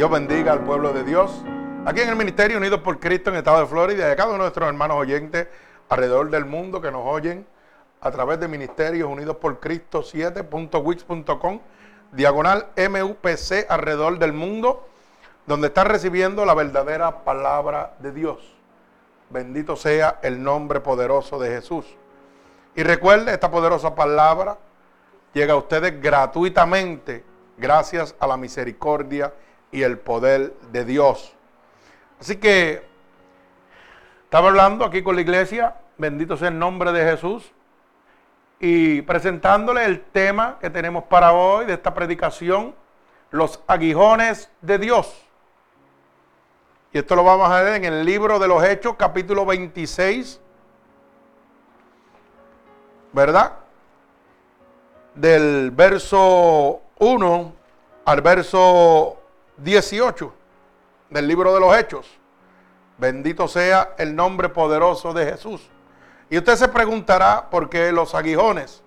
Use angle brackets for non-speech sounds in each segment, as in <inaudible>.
Dios bendiga al pueblo de Dios. Aquí en el Ministerio Unidos por Cristo en el estado de Florida y a cada uno de nuestros hermanos oyentes alrededor del mundo que nos oyen a través de Ministerios Unidos por Cristo 7.wix.com, diagonal MUPC alrededor del mundo, donde están recibiendo la verdadera palabra de Dios. Bendito sea el nombre poderoso de Jesús. Y recuerde, esta poderosa palabra llega a ustedes gratuitamente gracias a la misericordia y el poder de Dios. Así que estaba hablando aquí con la iglesia, bendito sea el nombre de Jesús, y presentándole el tema que tenemos para hoy de esta predicación, los aguijones de Dios. Y esto lo vamos a ver en el libro de los Hechos, capítulo 26, ¿verdad? Del verso 1 al verso 18 del libro de los Hechos. Bendito sea el nombre poderoso de Jesús. Y usted se preguntará por qué los aguijones.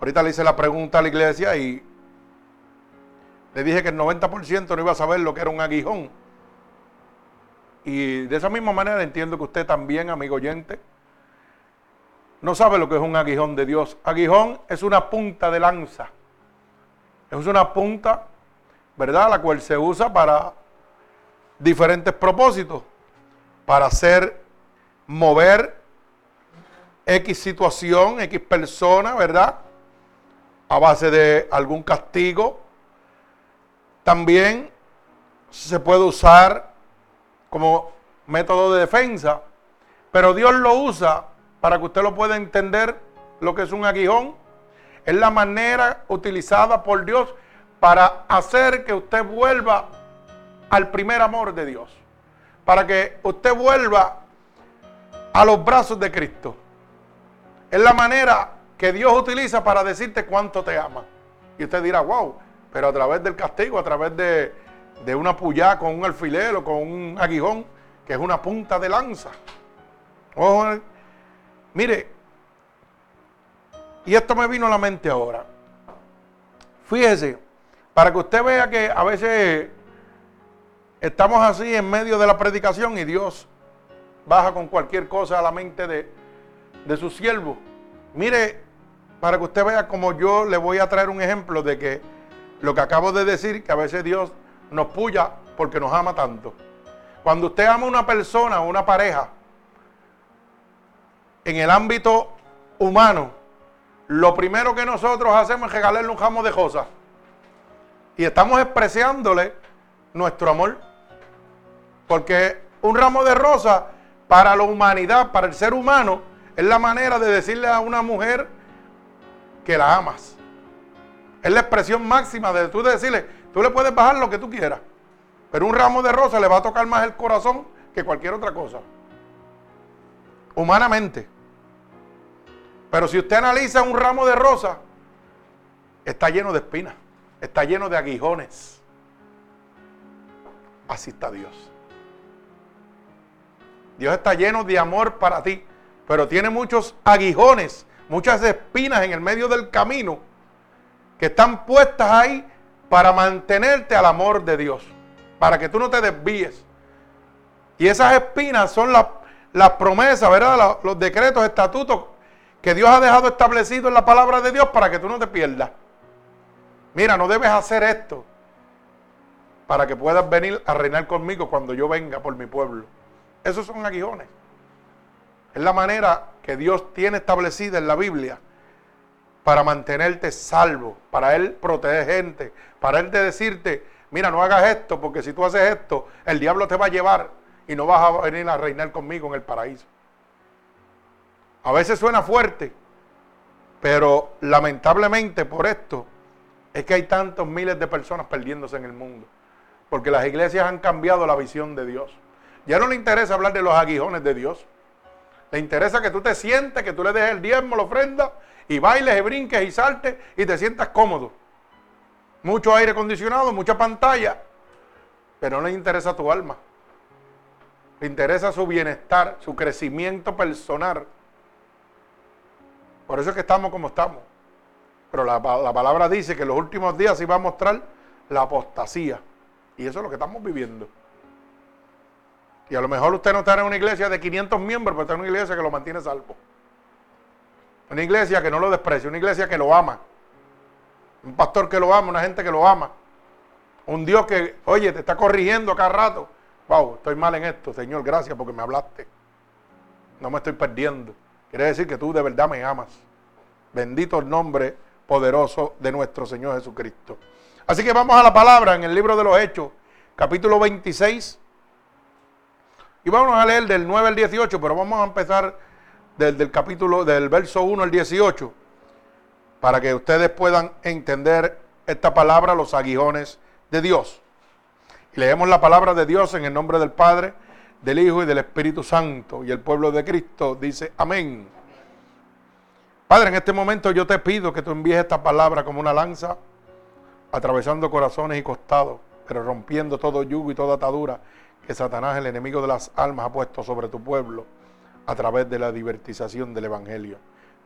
Ahorita le hice la pregunta a la iglesia y le dije que el 90% no iba a saber lo que era un aguijón. Y de esa misma manera entiendo que usted también, amigo oyente, no sabe lo que es un aguijón de Dios. Aguijón es una punta de lanza. Es una punta ¿verdad? La cual se usa para diferentes propósitos, para hacer mover X situación, X persona, ¿verdad? A base de algún castigo. También se puede usar como método de defensa, pero Dios lo usa para que usted lo pueda entender lo que es un aguijón. Es la manera utilizada por Dios para hacer que usted vuelva al primer amor de Dios. Para que usted vuelva a los brazos de Cristo. Es la manera que Dios utiliza para decirte cuánto te ama. Y usted dirá, wow, pero a través del castigo, a través de, de una puya con un alfiler o con un aguijón, que es una punta de lanza. mire, y esto me vino a la mente ahora. Fíjese, para que usted vea que a veces estamos así en medio de la predicación y Dios baja con cualquier cosa a la mente de, de su siervo. Mire, para que usted vea como yo le voy a traer un ejemplo de que lo que acabo de decir, que a veces Dios nos puya porque nos ama tanto. Cuando usted ama a una persona o una pareja, en el ámbito humano, lo primero que nosotros hacemos es regalarle un ramo de cosas. Y estamos expresándole nuestro amor. Porque un ramo de rosa para la humanidad, para el ser humano, es la manera de decirle a una mujer que la amas. Es la expresión máxima de tú decirle, tú le puedes bajar lo que tú quieras. Pero un ramo de rosa le va a tocar más el corazón que cualquier otra cosa. Humanamente. Pero si usted analiza un ramo de rosa, está lleno de espinas está lleno de aguijones. Así está Dios. Dios está lleno de amor para ti, pero tiene muchos aguijones, muchas espinas en el medio del camino que están puestas ahí para mantenerte al amor de Dios, para que tú no te desvíes. Y esas espinas son las, promesas, ¿verdad? Los, los decretos, estatutos que Dios ha dejado establecidos en la palabra de Dios para que tú no te pierdas. Mira, no debes hacer esto para que puedas venir a reinar conmigo cuando yo venga por mi pueblo. Esos son aguijones. Es la manera que Dios tiene establecida en la Biblia para mantenerte salvo, para Él proteger gente, para Él decirte, mira, no hagas esto, porque si tú haces esto, el diablo te va a llevar y no vas a venir a reinar conmigo en el paraíso. A veces suena fuerte, pero lamentablemente por esto es que hay tantos miles de personas perdiéndose en el mundo. Porque las iglesias han cambiado la visión de Dios. Ya no le interesa hablar de los aguijones de Dios. Le interesa que tú te sientes, que tú le dejes el diezmo, la ofrenda, y bailes, y brinques, y saltes, y te sientas cómodo. Mucho aire acondicionado, mucha pantalla. Pero no le interesa tu alma. Le interesa su bienestar, su crecimiento personal. Por eso es que estamos como estamos. Pero la, palabra dice que en los últimos días se va a mostrar la apostasía. Y eso es lo que estamos viviendo. Y a lo mejor usted no está en una iglesia de 500 miembros, pero está en una iglesia que lo mantiene salvo. Una iglesia que no lo desprecia, una iglesia que lo ama. Un pastor que lo ama, una gente que lo ama. Un Dios que, oye, te está corrigiendo cada rato. Wow, estoy mal en esto, Señor, gracias porque me hablaste. No me estoy perdiendo. Quiere decir que tú de verdad me amas. Bendito el nombre poderoso de nuestro Señor Jesucristo. Así que vamos a la palabra en el libro de los Hechos, capítulo 26. Y vamos a leer del 9 al 18, pero vamos a empezar desde el capítulo, del verso 1 al 18, para que ustedes puedan entender esta palabra, los aguijones de Dios. Leemos la palabra de Dios en el nombre del Padre, del Hijo y del Espíritu Santo. Y el pueblo de Cristo dice, amén. Padre, en este momento yo te pido que tú envíes esta palabra como una lanza, atravesando corazones y costados, pero rompiendo todo yugo y toda atadura que Satanás, el enemigo de las almas, ha puesto sobre tu pueblo a través de la divertización del Evangelio.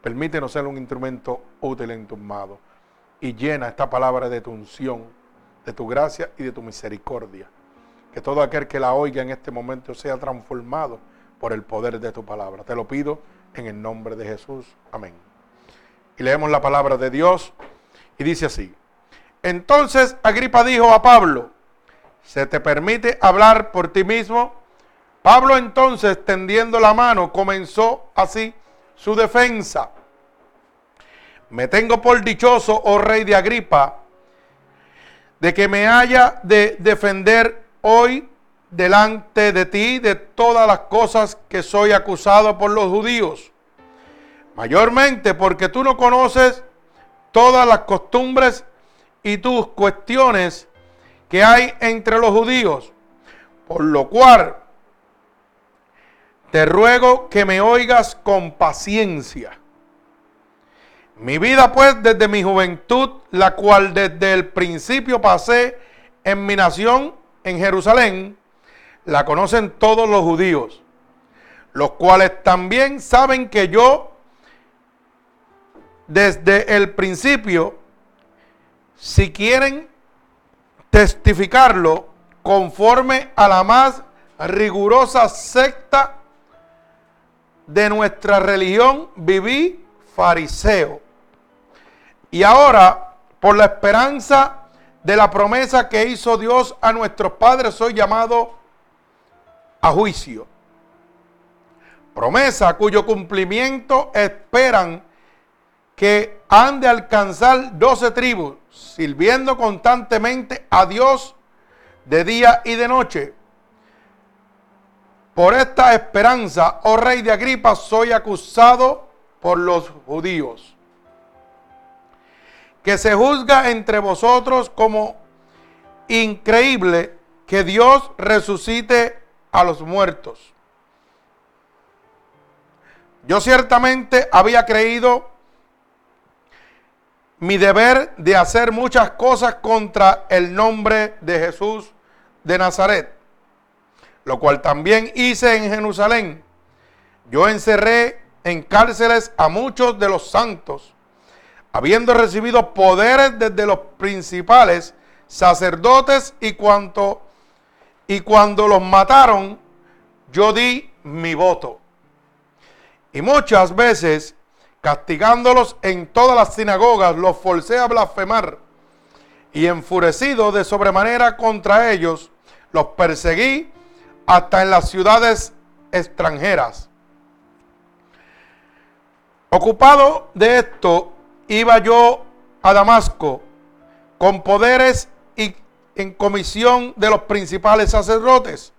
Permítenos ser un instrumento útil en tus manos y llena esta palabra de tu unción, de tu gracia y de tu misericordia. Que todo aquel que la oiga en este momento sea transformado por el poder de tu palabra. Te lo pido en el nombre de Jesús. Amén. Leemos la palabra de Dios y dice así. Entonces Agripa dijo a Pablo, ¿se te permite hablar por ti mismo? Pablo entonces, tendiendo la mano, comenzó así su defensa. Me tengo por dichoso, oh rey de Agripa, de que me haya de defender hoy delante de ti de todas las cosas que soy acusado por los judíos. Mayormente porque tú no conoces todas las costumbres y tus cuestiones que hay entre los judíos. Por lo cual te ruego que me oigas con paciencia. Mi vida pues desde mi juventud, la cual desde el principio pasé en mi nación, en Jerusalén, la conocen todos los judíos, los cuales también saben que yo desde el principio, si quieren testificarlo, conforme a la más rigurosa secta de nuestra religión viví fariseo. Y ahora, por la esperanza de la promesa que hizo Dios a nuestros padres, soy llamado a juicio. Promesa cuyo cumplimiento esperan que han de alcanzar doce tribus, sirviendo constantemente a Dios de día y de noche por esta esperanza, oh rey de Agripa, soy acusado por los judíos. Que se juzga entre vosotros como increíble que Dios resucite a los muertos. Yo ciertamente había creído mi deber de hacer muchas cosas contra el nombre de Jesús de Nazaret lo cual también hice en Jerusalén. Yo encerré en cárceles a muchos de los santos, habiendo recibido poderes desde los principales sacerdotes y cuanto y cuando los mataron, yo di mi voto. Y muchas veces, castigándolos en todas las sinagogas, los forcé a blasfemar. Y enfurecido de sobremanera contra ellos, los perseguí hasta en las ciudades extranjeras. Ocupado de esto, iba yo a Damasco con poderes y en comisión de los principales sacerdotes.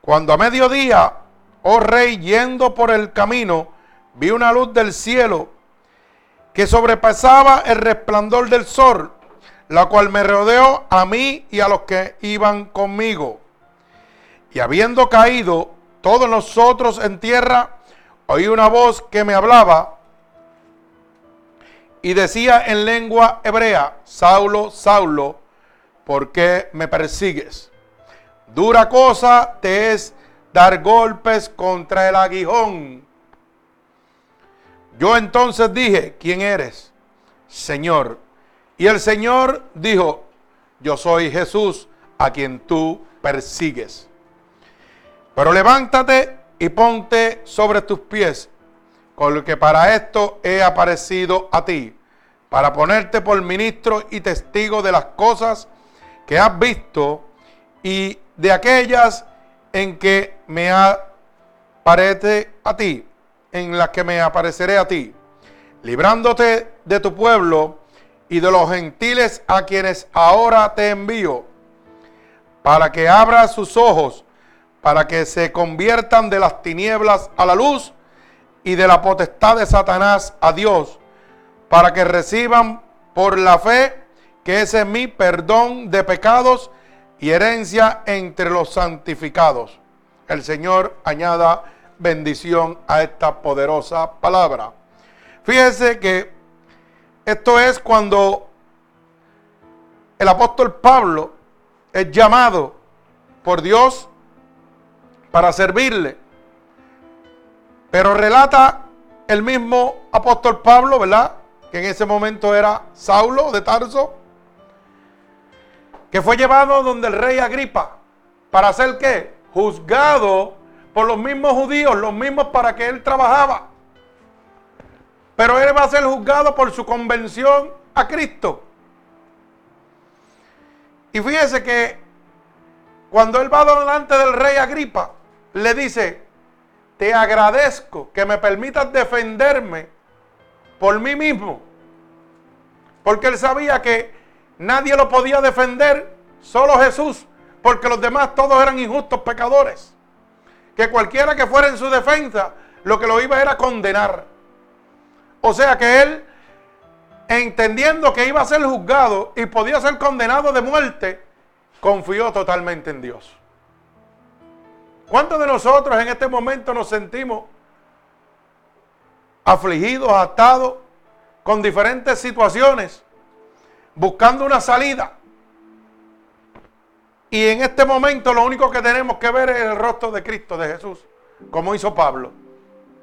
Cuando a mediodía, oh rey, yendo por el camino, vi una luz del cielo que sobrepasaba el resplandor del sol, la cual me rodeó a mí y a los que iban conmigo. Y habiendo caído todos nosotros en tierra, oí una voz que me hablaba y decía en lengua hebrea, Saulo, Saulo, ¿por qué me persigues? Dura cosa te es dar golpes contra el aguijón. Yo entonces dije, ¿quién eres? Señor. Y el Señor dijo, yo soy Jesús a quien tú persigues. Pero levántate y ponte sobre tus pies, con lo que para esto he aparecido a ti, para ponerte por ministro y testigo de las cosas que has visto y de aquellas en que me aparece a ti, en las que me apareceré a ti, librándote de tu pueblo y de los gentiles a quienes ahora te envío, para que abra sus ojos, para que se conviertan de las tinieblas a la luz y de la potestad de Satanás a Dios, para que reciban por la fe que ese es mi perdón de pecados y herencia entre los santificados. El Señor añada bendición a esta poderosa palabra. Fíjese que esto es cuando el apóstol Pablo es llamado por Dios para servirle. Pero relata el mismo apóstol Pablo, ¿verdad? Que en ese momento era Saulo de Tarso, que fue llevado donde el rey Agripa para hacer qué? Juzgado por los mismos judíos, los mismos para que él trabajaba. Pero él va a ser juzgado por su convención a Cristo. Y fíjese que cuando él va delante del rey Agripa, le dice, te agradezco que me permitas defenderme por mí mismo. Porque él sabía que nadie lo podía defender, solo Jesús, porque los demás todos eran injustos pecadores. Que cualquiera que fuera en su defensa, lo que lo iba era condenar. O sea que él, entendiendo que iba a ser juzgado y podía ser condenado de muerte, confió totalmente en Dios. ¿Cuántos de nosotros en este momento nos sentimos afligidos, atados, con diferentes situaciones, buscando una salida? Y en este momento lo único que tenemos que ver es el rostro de Cristo, de Jesús, como hizo Pablo.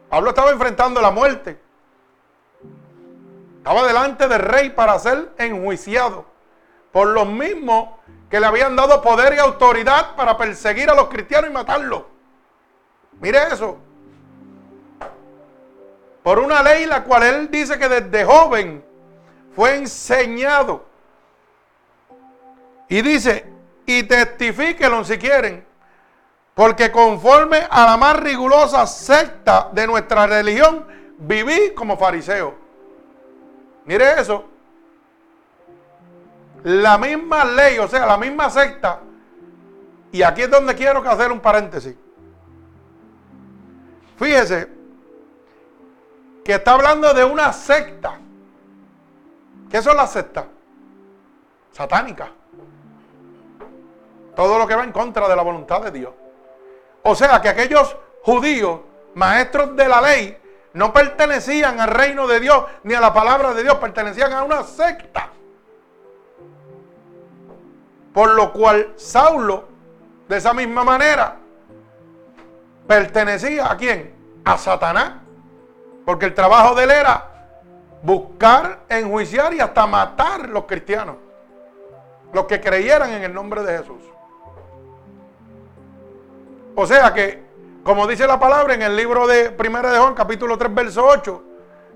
Pablo estaba enfrentando la muerte. Estaba delante del rey para ser enjuiciado por los mismos que le habían dado poder y autoridad para perseguir a los cristianos y matarlos. Mire eso. Por una ley la cual él dice que desde joven fue enseñado. Y dice, y testifíquenlo si quieren, porque conforme a la más rigurosa secta de nuestra religión, viví como fariseo. Mire eso. La misma ley, o sea, la misma secta. Y aquí es donde quiero hacer un paréntesis. Fíjese que está hablando de una secta. ¿Qué son las sectas? Satánicas. Todo lo que va en contra de la voluntad de Dios. O sea que aquellos judíos, maestros de la ley, no pertenecían al reino de Dios ni a la palabra de Dios, pertenecían a una secta. Por lo cual Saulo, de esa misma manera, pertenecía a quién? A Satanás. Porque el trabajo de él era buscar, enjuiciar y hasta matar los cristianos. Los que creyeran en el nombre de Jesús. O sea que como dice la palabra en el libro de Primera de Juan, capítulo 3, verso 8,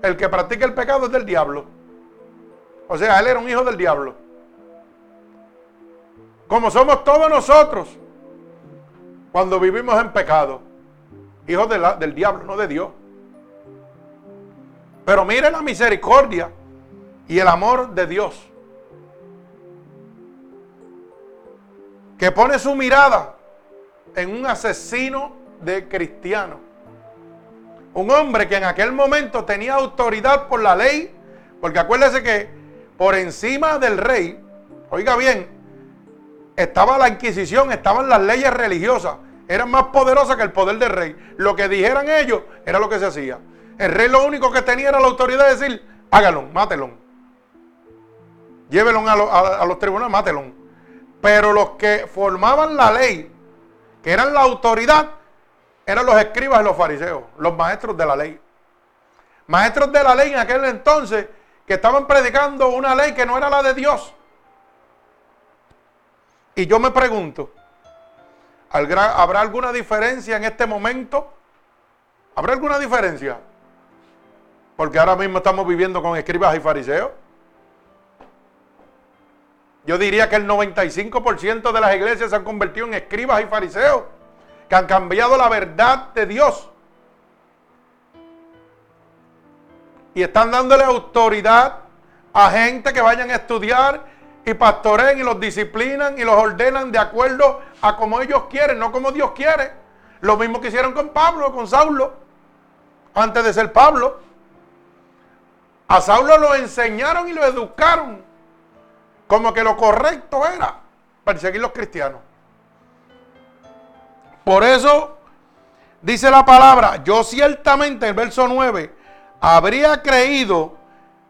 el que practica el pecado es del diablo. O sea, él era un hijo del diablo. Como somos todos nosotros cuando vivimos en pecado. Hijos del diablo, no de Dios. Pero mire la misericordia y el amor de Dios. Que pone su mirada en un asesino de cristiano. Un hombre que en aquel momento tenía autoridad por la ley, porque acuérdese que por encima del rey, oiga bien, estaba la Inquisición, estaban las leyes religiosas, eran más poderosas que el poder del rey. Lo que dijeran ellos era lo que se hacía. El rey lo único que tenía era la autoridad de decir, hágalo, mátelo. Llévelo a, a los tribunales, mátelo. Pero los que formaban la ley, que eran la autoridad, eran los escribas y los fariseos, los maestros de la ley. Maestros de la ley en aquel entonces que estaban predicando una ley que no era la de Dios. Y yo me pregunto, ¿habrá alguna diferencia en este momento? ¿Habrá alguna diferencia? Porque ahora mismo estamos viviendo con escribas y fariseos. Yo diría que el 95% de las iglesias se han convertido en escribas y fariseos, que han cambiado la verdad de Dios. Y están dándole autoridad a gente que vayan a estudiar y pastoreen y los disciplinan y los ordenan de acuerdo a como ellos quieren, no como Dios quiere. Lo mismo que hicieron con Pablo, con Saulo, antes de ser Pablo. A Saulo lo enseñaron y lo educaron como que lo correcto era perseguir los cristianos. Por eso dice la palabra, yo ciertamente, el verso 9, habría creído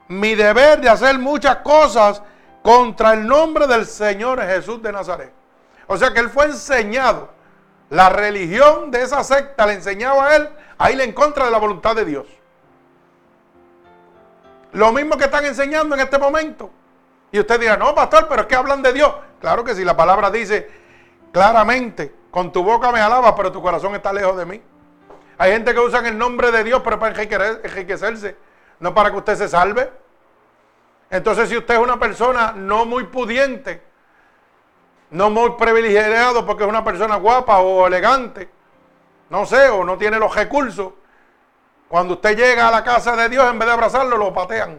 mi deber de hacer muchas cosas contra el nombre del Señor Jesús de Nazaret. O sea que él fue enseñado. La religión de esa secta le enseñaba a él a ir en contra de la voluntad de Dios. Lo mismo que están enseñando en este momento. Y usted dirá, no, pastor, pero es que hablan de Dios. Claro que sí, la palabra dice claramente, con tu boca me alabas, pero tu corazón está lejos de mí. Hay gente que usa el nombre de Dios, pero para enriquecerse, no para que usted se salve. Entonces, si usted es una persona no muy pudiente, no muy privilegiado porque es una persona guapa o elegante, no sé, o no tiene los recursos, cuando usted llega a la casa de Dios, en vez de abrazarlo, lo patean,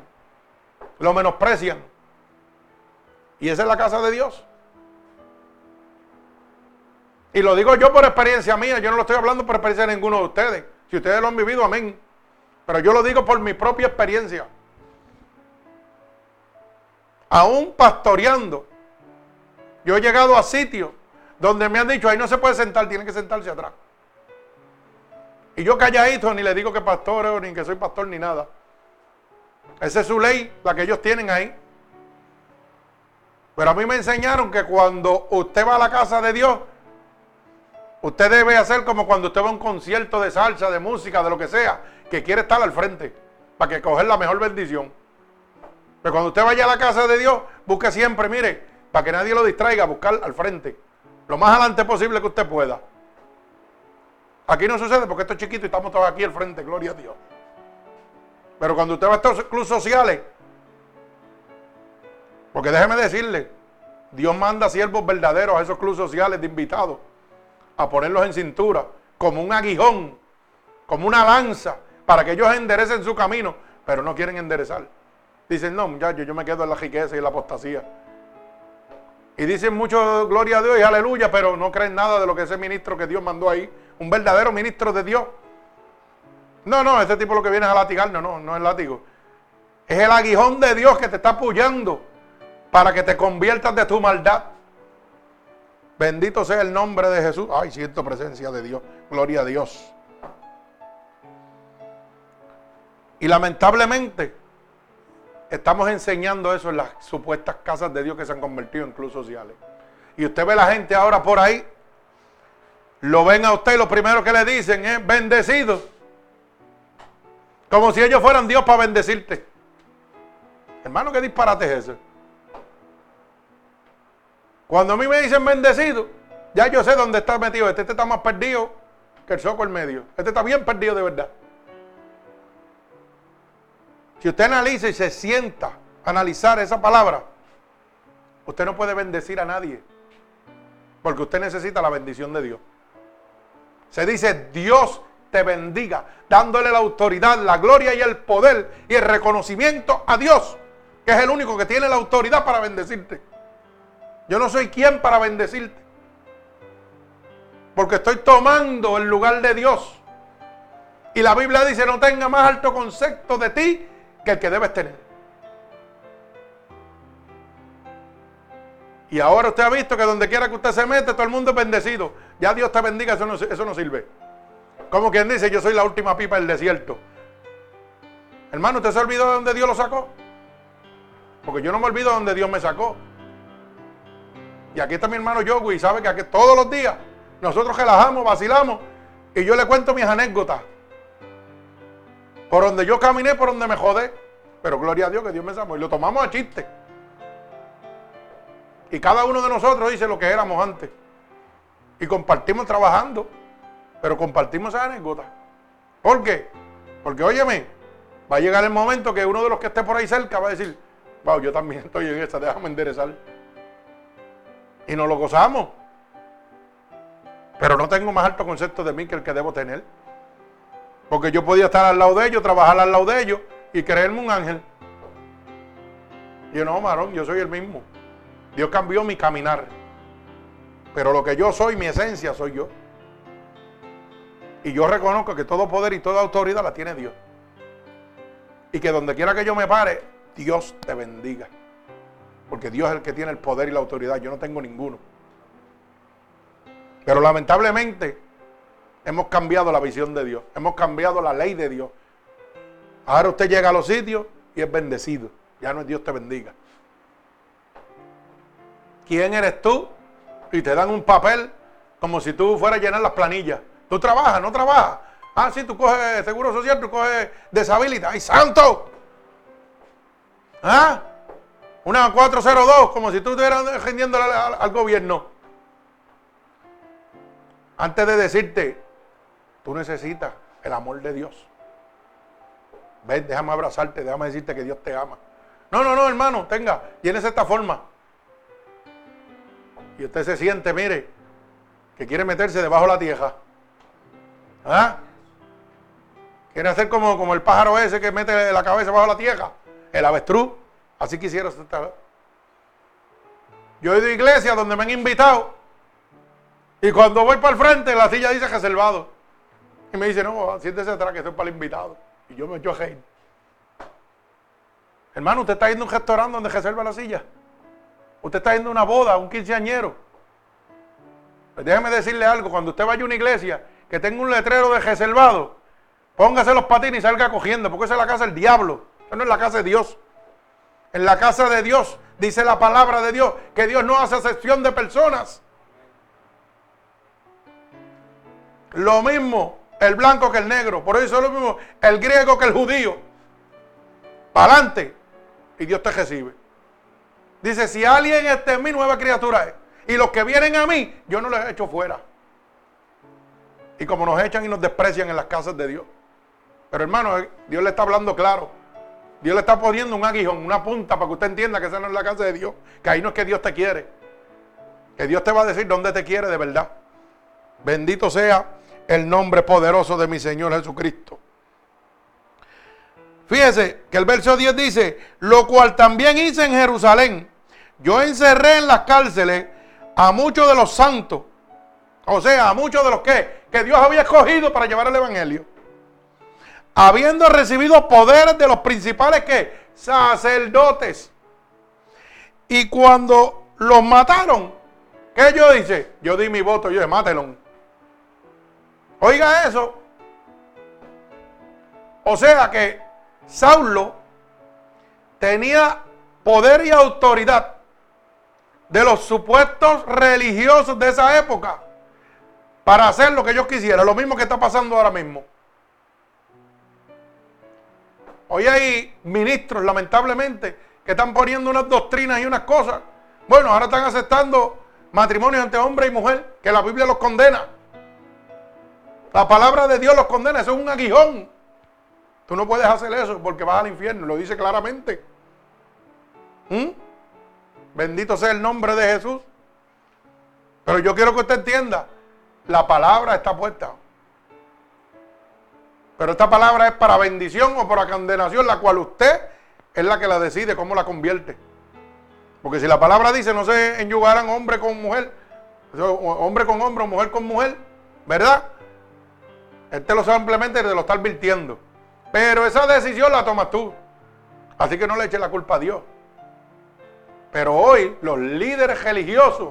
lo menosprecian. Y esa es la casa de Dios. Y lo digo yo por experiencia mía, yo no lo estoy hablando por experiencia de ninguno de ustedes. Si ustedes lo han vivido, amén. Pero yo lo digo por mi propia experiencia. Aún pastoreando, yo he llegado a sitios donde me han dicho, ahí no se puede sentar, tiene que sentarse atrás. Y yo calladito, ni le digo que pastor, ni que soy pastor, ni nada. Esa es su ley, la que ellos tienen ahí. Pero a mí me enseñaron que cuando usted va a la casa de Dios, usted debe hacer como cuando usted va a un concierto de salsa, de música, de lo que sea, que quiere estar al frente, para que coger la mejor bendición. Pero cuando usted vaya a la casa de Dios, busque siempre, mire, para que nadie lo distraiga, buscar al frente. Lo más adelante posible que usted pueda. Aquí no sucede porque esto es chiquito y estamos todos aquí al frente, gloria a Dios. Pero cuando usted va a estos clubes sociales, porque déjeme decirle, Dios manda siervos verdaderos a esos clubes sociales de invitados a ponerlos en cintura, como un aguijón, como una lanza, para que ellos enderecen su camino, pero no quieren enderezar. Dicen, no, muchachos, yo me quedo en la riqueza y la apostasía. Y dicen mucho gloria a Dios y aleluya, pero no creen nada de lo que ese ministro que Dios mandó ahí, un verdadero ministro de Dios. No, no, ese tipo lo que viene es a latigarnos, no, no es látigo. Es el aguijón de Dios que te está apoyando para que te conviertas de tu maldad. Bendito sea el nombre de Jesús. Ay, siento presencia de Dios. Gloria a Dios. Y lamentablemente estamos enseñando eso en las supuestas casas de Dios que se han convertido en clubes sociales. Y usted ve la gente ahora por ahí, lo ven a usted y lo primero que le dicen es bendecido. Como si ellos fueran Dios para bendecirte. Hermano, ¿qué disparate es ese? Cuando a mí me dicen bendecido, ya yo sé dónde está metido. Este, este está más perdido que el soco en medio. Este está bien perdido de verdad. Si usted analiza y se sienta a analizar esa palabra, usted no puede bendecir a nadie. Porque usted necesita la bendición de Dios. Se dice, Dios te bendiga, dándole la autoridad, la gloria y el poder y el reconocimiento a Dios, que es el único que tiene la autoridad para bendecirte. Yo no soy quien para bendecirte. Porque estoy tomando el lugar de Dios. Y la Biblia dice, no tenga más alto concepto de ti que el que debes tener. Y ahora usted ha visto que donde quiera que usted se mete, todo el mundo es bendecido. Ya Dios te bendiga, eso no, eso no sirve. Como quien dice, yo soy la última pipa del desierto. Hermano, ¿usted se olvidó de donde Dios lo sacó? Porque yo no me olvido de donde Dios me sacó. Y aquí está mi hermano Yogui, sabe que aquí todos los días nosotros relajamos, vacilamos y yo le cuento mis anécdotas. Por donde yo caminé, por donde me jodé. Pero gloria a Dios que Dios me salvó. Y lo tomamos a chiste. Y cada uno de nosotros dice lo que éramos antes. Y compartimos trabajando, pero compartimos esa anécdota. ¿Por qué? Porque, óyeme, va a llegar el momento que uno de los que esté por ahí cerca va a decir, wow, yo también <laughs> estoy en esa, déjame enderezar. Y nos lo gozamos. Pero no tengo más alto concepto de mí que el que debo tener. Porque yo podía estar al lado de ellos, trabajar al lado de ellos y creerme un ángel. Y yo no, marón, yo soy el mismo. Dios cambió mi caminar. Pero lo que yo soy, mi esencia, soy yo. Y yo reconozco que todo poder y toda autoridad la tiene Dios. Y que donde quiera que yo me pare, Dios te bendiga. Porque Dios es el que tiene el poder y la autoridad. Yo no tengo ninguno. Pero lamentablemente hemos cambiado la visión de Dios. Hemos cambiado la ley de Dios. Ahora usted llega a los sitios y es bendecido. Ya no es Dios te bendiga. ¿Quién eres tú? Y te dan un papel como si tú fueras a llenar las planillas. Tú trabajas, no trabajas. Ah, sí, tú coges seguro social, tú coges deshabilita. ¡Ay, santo! ¿Ah? Una 402, como si tú estuvieras defendiendo al, gobierno. Antes de decirte, tú necesitas el amor de Dios. Ven, déjame abrazarte, déjame decirte que Dios te ama. No, no, no, hermano, tenga, tienes esta forma. Y usted se siente, mire, que quiere meterse debajo de la tierra. ¿Ah? Quiere hacer como, como el pájaro ese que mete la cabeza bajo la tierra. El avestruz. Así quisiera estar. Yo he ido a iglesias donde me han invitado. Y cuando voy para el frente, la silla dice reservado. Y me dice, no, siéntese atrás que estoy para el invitado. Y yo me echo a reír. Hermano, usted está yendo a un restaurante donde reserva la silla. Usted está yendo a una boda, un quinceañero. Pues déjeme decirle algo, cuando usted vaya a una iglesia que tenga un letrero de reservado, póngase los patines y salga cogiendo, porque esa es la casa del diablo. Esa no es la casa de Dios. En la casa de Dios dice la palabra de Dios que Dios no hace excepción de personas. Lo mismo el blanco que el negro. Por eso es lo mismo el griego que el judío. Para adelante. Y Dios te recibe. Dice, si alguien está en mí, nueva criatura es. Y los que vienen a mí, yo no les echo fuera. Y como nos echan y nos desprecian en las casas de Dios. Pero hermano, eh, Dios le está hablando claro. Dios le está poniendo un aguijón, una punta para que usted entienda que esa no es la casa de Dios. Que ahí no es que Dios te quiere. Que Dios te va a decir dónde te quiere de verdad. Bendito sea el nombre poderoso de mi Señor Jesucristo. Fíjese que el verso 10 dice, lo cual también hice en Jerusalén. Yo encerré en las cárceles a muchos de los santos. O sea, a muchos de los que, que Dios había escogido para llevar el Evangelio. Habiendo recibido poderes de los principales que sacerdotes. Y cuando los mataron, ¿qué yo dice? Yo di mi voto, yo dije, mátelo. Oiga eso. O sea que Saulo tenía poder y autoridad de los supuestos religiosos de esa época para hacer lo que ellos quisieran. Lo mismo que está pasando ahora mismo. Hoy hay ministros, lamentablemente, que están poniendo unas doctrinas y unas cosas. Bueno, ahora están aceptando matrimonios entre hombre y mujer, que la Biblia los condena. La palabra de Dios los condena, eso es un aguijón. Tú no puedes hacer eso porque vas al infierno, lo dice claramente. ¿Mm? Bendito sea el nombre de Jesús. Pero yo quiero que usted entienda, la palabra está puesta. Pero esta palabra es para bendición o para condenación, la cual usted es la que la decide cómo la convierte. Porque si la palabra dice no se enyugarán hombre con mujer, hombre con hombre o mujer con mujer, ¿verdad? Este lo simplemente te lo está advirtiendo. Pero esa decisión la tomas tú. Así que no le eches la culpa a Dios. Pero hoy los líderes religiosos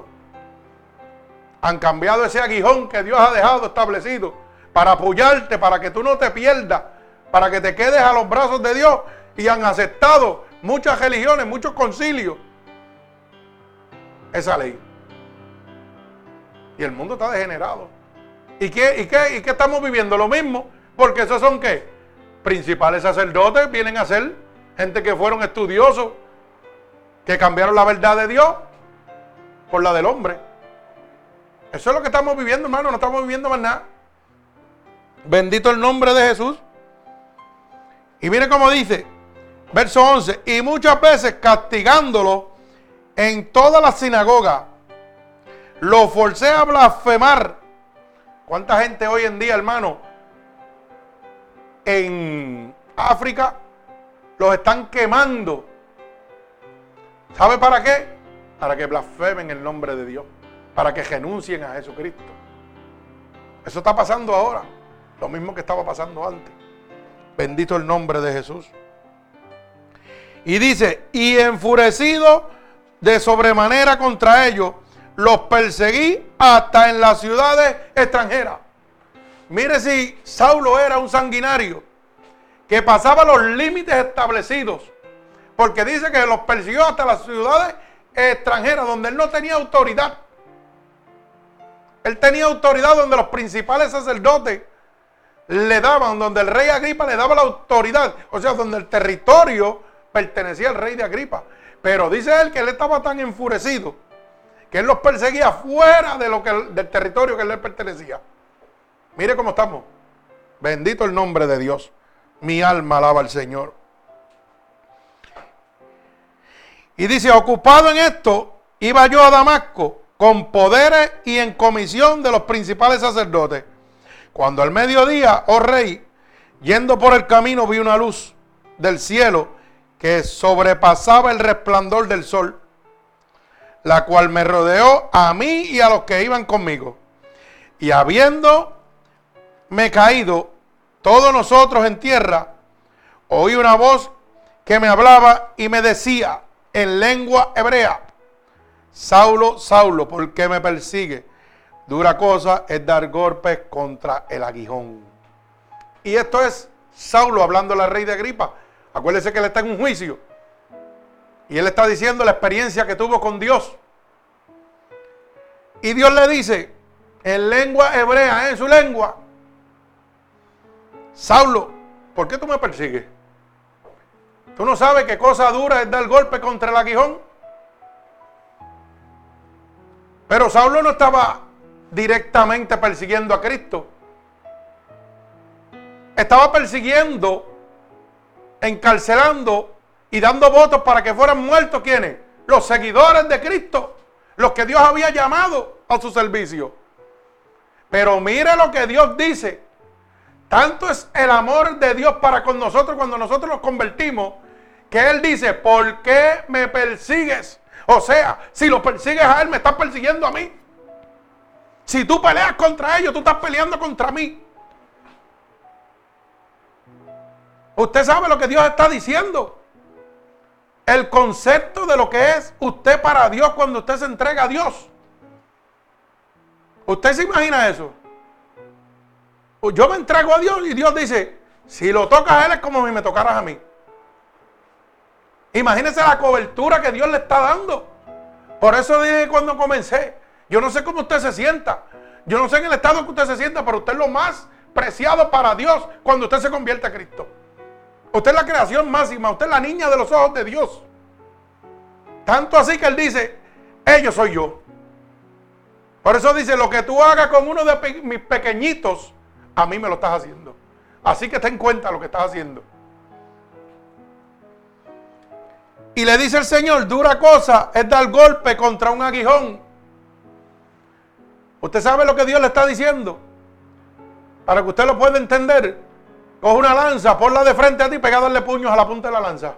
han cambiado ese aguijón que Dios ha dejado establecido para apoyarte, para que tú no te pierdas, para que te quedes a los brazos de Dios. Y han aceptado muchas religiones, muchos concilios, esa ley. Y el mundo está degenerado. ¿Y qué, y qué, y qué estamos viviendo? Lo mismo, porque esos son qué? Principales sacerdotes vienen a ser gente que fueron estudiosos, que cambiaron la verdad de Dios. por la del hombre. Eso es lo que estamos viviendo, hermano, no estamos viviendo más nada. Bendito el nombre de Jesús. Y mire cómo dice, verso 11, y muchas veces castigándolo en toda la sinagoga, lo forcé a blasfemar. ¿Cuánta gente hoy en día, hermano, en África los están quemando? ¿Sabe para qué? Para que blasfemen el nombre de Dios, para que renuncien a Jesucristo. Eso está pasando ahora, lo mismo que estaba pasando antes. Bendito el nombre de Jesús. Y dice, y enfurecido de sobremanera contra ellos, los perseguí hasta en las ciudades extranjeras. Mire si Saulo era un sanguinario que pasaba los límites establecidos, porque dice que los persiguió hasta las ciudades extranjeras donde él no tenía autoridad. Él tenía autoridad donde los principales sacerdotes le daban, donde el rey Agripa le daba la autoridad, o sea, donde el territorio pertenecía al rey de Agripa. Pero dice él que él estaba tan enfurecido que él los perseguía fuera de lo que, del territorio que él le pertenecía. Mire cómo estamos. Bendito el nombre de Dios. Mi alma alaba al Señor. Y dice, ocupado en esto, iba yo a Damasco con poderes y en comisión de los principales sacerdotes. Cuando al mediodía, oh rey, yendo por el camino vi una luz del cielo que sobrepasaba el resplandor del sol, la cual me rodeó a mí y a los que iban conmigo. Y habiendo me caído todos nosotros en tierra, oí una voz que me hablaba y me decía en lengua hebrea, Saulo, Saulo, ¿por qué me persigue? Dura cosa es dar golpes contra el aguijón. Y esto es Saulo hablando a la rey de Agripa. Acuérdese que él está en un juicio. Y él está diciendo la experiencia que tuvo con Dios. Y Dios le dice, en lengua hebrea, en su lengua, Saulo, ¿por qué tú me persigues? ¿Tú no sabes qué cosa dura es dar golpe contra el aguijón? Pero Saulo no estaba directamente persiguiendo a Cristo. Estaba persiguiendo encarcelando y dando votos para que fueran muertos quienes? Los seguidores de Cristo, los que Dios había llamado a su servicio. Pero mire lo que Dios dice. Tanto es el amor de Dios para con nosotros cuando nosotros nos convertimos, que Él dice, ¿por qué me persigues? O sea, si lo persigues a Él, me estás persiguiendo a mí. Si tú peleas contra ellos, tú estás peleando contra mí. Usted sabe lo que Dios está diciendo. El concepto de lo que es usted para Dios cuando usted se entrega a Dios. ¿Usted se imagina eso? Yo me entrego a Dios y Dios dice, si lo tocas a Él es como si me tocaras a mí. Imagínese la cobertura que Dios le está dando. Por eso dije cuando comencé, yo no sé cómo usted se sienta. Yo no sé en el estado que usted se sienta, pero usted es lo más preciado para Dios cuando usted se convierte a Cristo. Usted es la creación máxima, usted es la niña de los ojos de Dios. Tanto así que Él dice, ellos soy yo. Por eso dice, lo que tú hagas con uno de mis pequeñitos, a mí me lo estás haciendo. Así que ten cuenta lo que estás haciendo. Y le dice el Señor, dura cosa es dar golpe contra un aguijón. ¿Usted sabe lo que Dios le está diciendo? Para que usted lo pueda entender. Coge una lanza, ponla de frente a ti, pega darle puños a la punta de la lanza.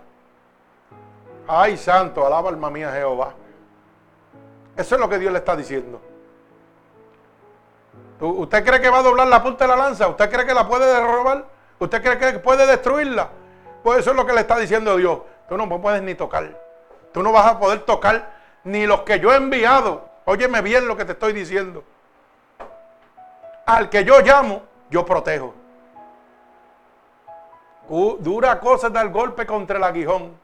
Ay, santo, alaba alma mía Jehová. Eso es lo que Dios le está diciendo. ¿Usted cree que va a doblar la punta de la lanza? ¿Usted cree que la puede derrobar? ¿Usted cree que puede destruirla? Pues eso es lo que le está diciendo Dios. Tú no puedes ni tocar. Tú no vas a poder tocar ni los que yo he enviado. Óyeme bien lo que te estoy diciendo. Al que yo llamo, yo protejo dura cosa dar golpe contra el aguijón.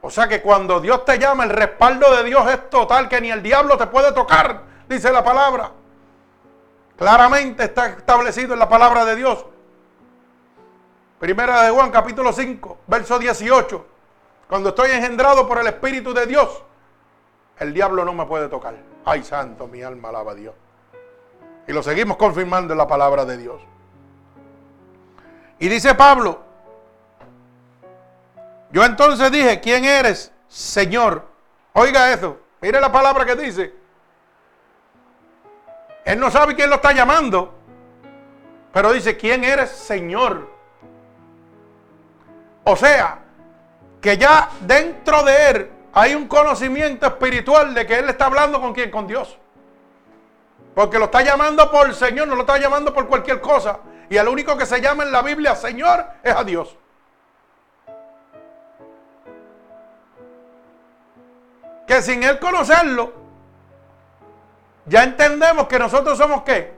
O sea que cuando Dios te llama, el respaldo de Dios es total, que ni el diablo te puede tocar, dice la palabra. Claramente está establecido en la palabra de Dios. Primera de Juan, capítulo 5, verso 18. Cuando estoy engendrado por el Espíritu de Dios, el diablo no me puede tocar. Ay, santo, mi alma alaba a Dios. Y lo seguimos confirmando en la palabra de Dios. Y dice Pablo, yo entonces dije, ¿quién eres, Señor? Oiga eso, mire la palabra que dice. Él no sabe quién lo está llamando, pero dice, ¿quién eres, Señor? O sea, que ya dentro de él hay un conocimiento espiritual de que él está hablando con quién, con Dios. Porque lo está llamando por Señor, no lo está llamando por cualquier cosa. Y el único que se llama en la Biblia Señor es a Dios. Que sin Él conocerlo, ya entendemos que nosotros somos qué?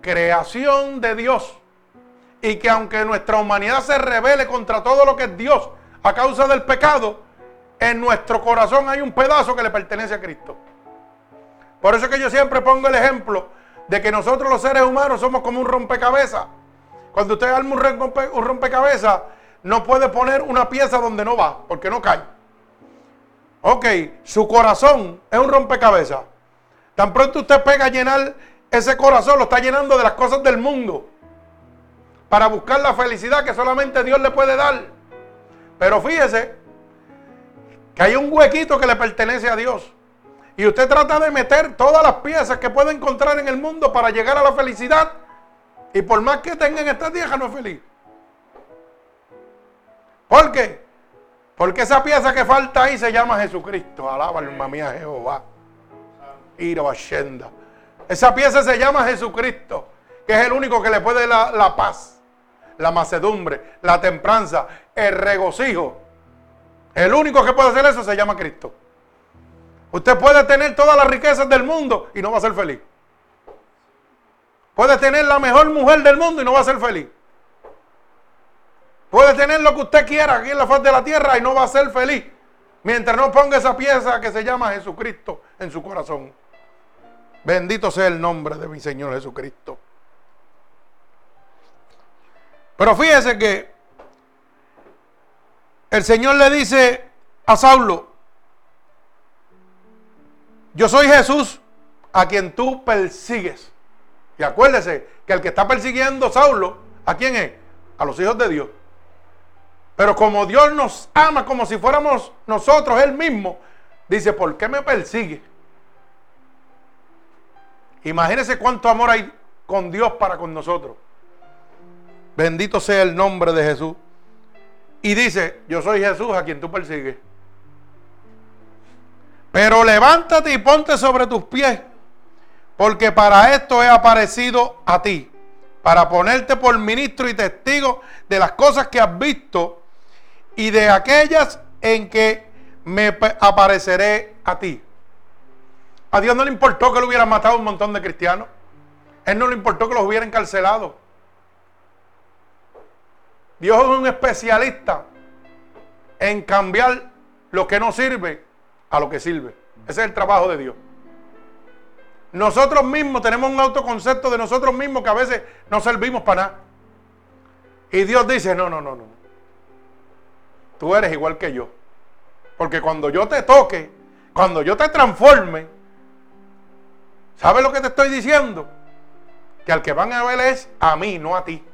Creación de Dios. Y que aunque nuestra humanidad se revele contra todo lo que es Dios a causa del pecado, en nuestro corazón hay un pedazo que le pertenece a Cristo. Por eso es que yo siempre pongo el ejemplo de que nosotros los seres humanos somos como un rompecabezas. Cuando usted arma un rompecabezas, no puede poner una pieza donde no va, porque no cae. Ok, su corazón es un rompecabezas. Tan pronto usted pega a llenar ese corazón, lo está llenando de las cosas del mundo. Para buscar la felicidad que solamente Dios le puede dar. Pero fíjese que hay un huequito que le pertenece a Dios. Y usted trata de meter todas las piezas que puede encontrar en el mundo para llegar a la felicidad. Y por más que tenga en esta tierra, no es feliz. ¿Por qué? Porque esa pieza que falta ahí se llama Jesucristo. Alaba alma mía Jehová. Ira Esa pieza se llama Jesucristo, que es el único que le puede dar la, la paz, la macedumbre, la tempranza, el regocijo. El único que puede hacer eso se llama Cristo. Usted puede tener todas las riquezas del mundo y no va a ser feliz. Puede tener la mejor mujer del mundo y no va a ser feliz. Puede tener lo que usted quiera aquí en la faz de la tierra y no va a ser feliz. Mientras no ponga esa pieza que se llama Jesucristo en su corazón. Bendito sea el nombre de mi Señor Jesucristo. Pero fíjese que el Señor le dice a Saulo, yo soy Jesús a quien tú persigues. Y acuérdese que el que está persiguiendo Saulo, ¿a quién es? A los hijos de Dios. Pero como Dios nos ama como si fuéramos nosotros Él mismo, dice, ¿por qué me persigue? Imagínese cuánto amor hay con Dios para con nosotros. Bendito sea el nombre de Jesús. Y dice, yo soy Jesús a quien tú persigues. Pero levántate y ponte sobre tus pies, porque para esto he aparecido a ti, para ponerte por ministro y testigo de las cosas que has visto y de aquellas en que me apareceré a ti. A Dios no le importó que lo hubieran matado un montón de cristianos. Él no le importó que los hubieran encarcelado. Dios es un especialista en cambiar lo que no sirve a lo que sirve. Ese es el trabajo de Dios. Nosotros mismos tenemos un autoconcepto de nosotros mismos que a veces no servimos para nada. Y Dios dice, no, no, no, no. Tú eres igual que yo. Porque cuando yo te toque, cuando yo te transforme, ¿sabes lo que te estoy diciendo? Que al que van a ver es a mí, no a ti.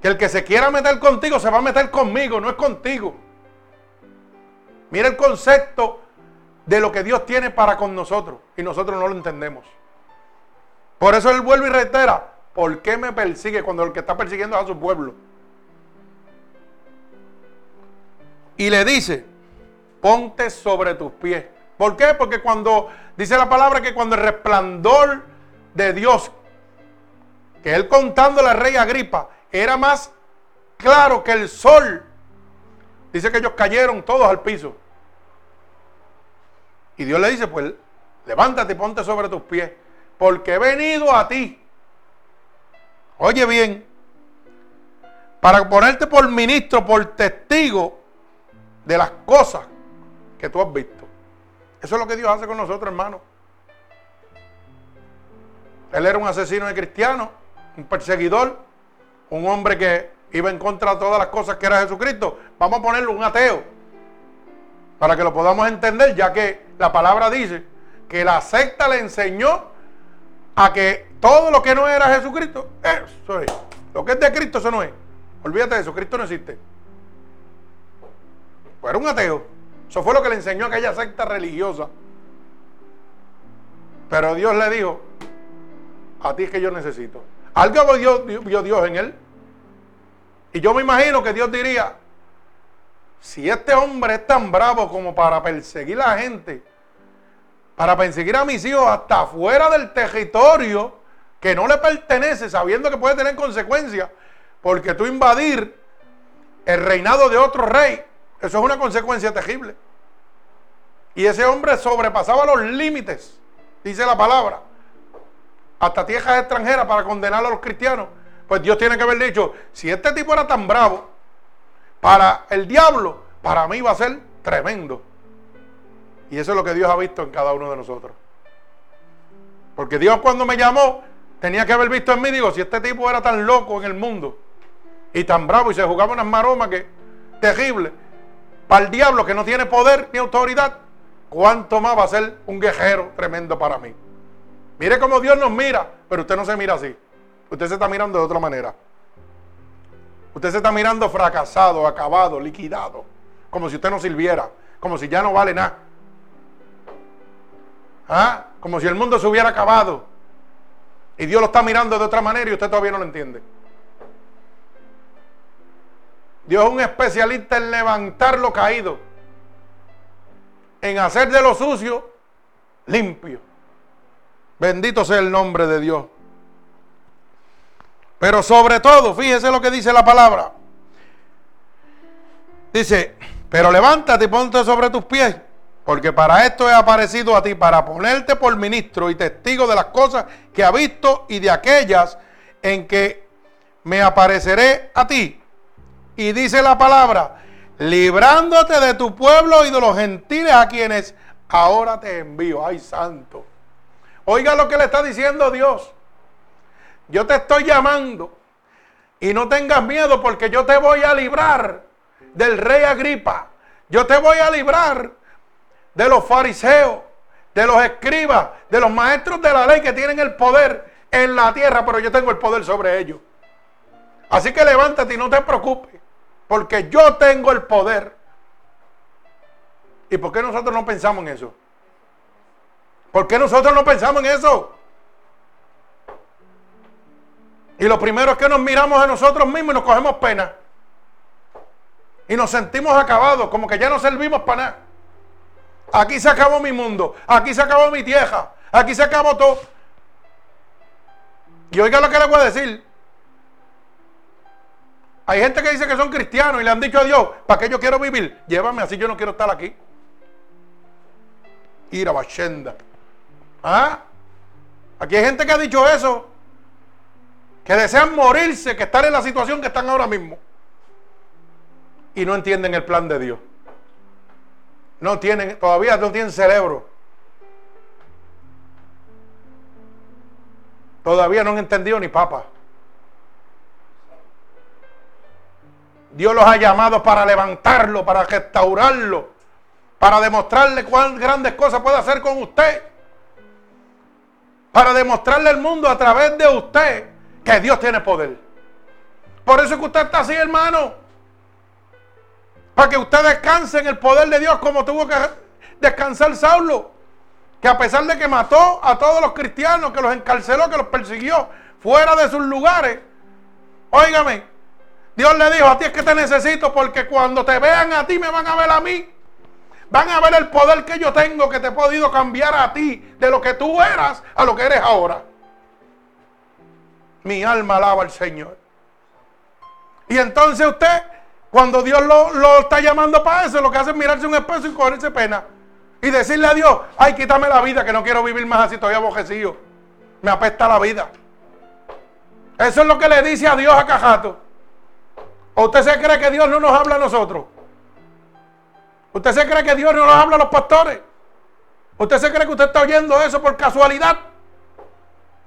Que el que se quiera meter contigo se va a meter conmigo, no es contigo. Mira el concepto de lo que Dios tiene para con nosotros y nosotros no lo entendemos. Por eso él vuelve y reitera, ¿por qué me persigue cuando el que está persiguiendo es a su pueblo? Y le dice, ponte sobre tus pies. ¿Por qué? Porque cuando dice la palabra que cuando el resplandor de Dios, que él contándole al rey Agripa, era más claro que el sol, dice que ellos cayeron todos al piso. Y Dios le dice, pues levántate y ponte sobre tus pies, porque he venido a ti. Oye bien, para ponerte por ministro, por testigo de las cosas que tú has visto. Eso es lo que Dios hace con nosotros, hermano. Él era un asesino de cristianos, un perseguidor, un hombre que iba en contra de todas las cosas que era Jesucristo. Vamos a ponerlo un ateo. Para que lo podamos entender, ya que la palabra dice que la secta le enseñó a que todo lo que no era Jesucristo, eso es. Lo que es de Cristo, eso no es. Olvídate de eso, Cristo no existe. Pues un ateo. Eso fue lo que le enseñó aquella secta religiosa. Pero Dios le dijo, a ti es que yo necesito. Algo vio Dios en él. Y yo me imagino que Dios diría, si este hombre es tan bravo como para perseguir a la gente, para perseguir a mis hijos hasta fuera del territorio que no le pertenece, sabiendo que puede tener consecuencias, porque tú invadir el reinado de otro rey, eso es una consecuencia terrible. Y ese hombre sobrepasaba los límites, dice la palabra, hasta tierras extranjeras para condenar a los cristianos. Pues Dios tiene que haber dicho, si este tipo era tan bravo, para el diablo, para mí va a ser tremendo. Y eso es lo que Dios ha visto en cada uno de nosotros. Porque Dios cuando me llamó, tenía que haber visto en mí, digo, si este tipo era tan loco en el mundo y tan bravo y se jugaba unas maromas que terrible, para el diablo que no tiene poder ni autoridad, ¿cuánto más va a ser un guerrero tremendo para mí? Mire cómo Dios nos mira, pero usted no se mira así. Usted se está mirando de otra manera. Usted se está mirando fracasado, acabado, liquidado. Como si usted no sirviera. Como si ya no vale nada. ¿Ah? Como si el mundo se hubiera acabado. Y Dios lo está mirando de otra manera y usted todavía no lo entiende. Dios es un especialista en levantar lo caído. En hacer de lo sucio limpio. Bendito sea el nombre de Dios. Pero sobre todo, fíjese lo que dice la palabra. Dice, pero levántate y ponte sobre tus pies, porque para esto he aparecido a ti, para ponerte por ministro y testigo de las cosas que ha visto y de aquellas en que me apareceré a ti. Y dice la palabra, librándote de tu pueblo y de los gentiles a quienes ahora te envío. Ay, santo. Oiga lo que le está diciendo Dios. Yo te estoy llamando y no tengas miedo porque yo te voy a librar del rey Agripa. Yo te voy a librar de los fariseos, de los escribas, de los maestros de la ley que tienen el poder en la tierra, pero yo tengo el poder sobre ellos. Así que levántate y no te preocupes, porque yo tengo el poder. ¿Y por qué nosotros no pensamos en eso? ¿Por qué nosotros no pensamos en eso? Y lo primero es que nos miramos a nosotros mismos y nos cogemos pena. Y nos sentimos acabados, como que ya no servimos para nada. Aquí se acabó mi mundo, aquí se acabó mi tierra, aquí se acabó todo. Y oiga lo que le voy a decir. Hay gente que dice que son cristianos y le han dicho a Dios, ¿para qué yo quiero vivir? Llévame así, yo no quiero estar aquí. Ir a Bachenda. ¿Ah? Aquí hay gente que ha dicho eso que desean morirse, que están en la situación que están ahora mismo. Y no entienden el plan de Dios. No tienen, todavía no tienen cerebro. Todavía no han entendido ni papa. Dios los ha llamado para levantarlo, para restaurarlo, para demostrarle cuán grandes cosas puede hacer con usted. Para demostrarle al mundo a través de usted que Dios tiene poder. Por eso es que usted está así, hermano. Para que usted descanse en el poder de Dios como tuvo que descansar Saulo. Que a pesar de que mató a todos los cristianos, que los encarceló, que los persiguió fuera de sus lugares. Óigame, Dios le dijo, a ti es que te necesito porque cuando te vean a ti me van a ver a mí. Van a ver el poder que yo tengo que te he podido cambiar a ti de lo que tú eras a lo que eres ahora. Mi alma alaba al Señor. Y entonces usted, cuando Dios lo, está llamando para eso, lo que hace es mirarse un espejo y cogerse pena. Y decirle a Dios, ay, quítame la vida, que no quiero vivir más así, todavía abojecido. Me apesta la vida. Eso es lo que le dice a Dios a Cajato. ¿O usted se cree que Dios no nos habla a nosotros? ¿Usted se cree que Dios no nos habla a los pastores? ¿Usted se cree que usted está oyendo eso por casualidad?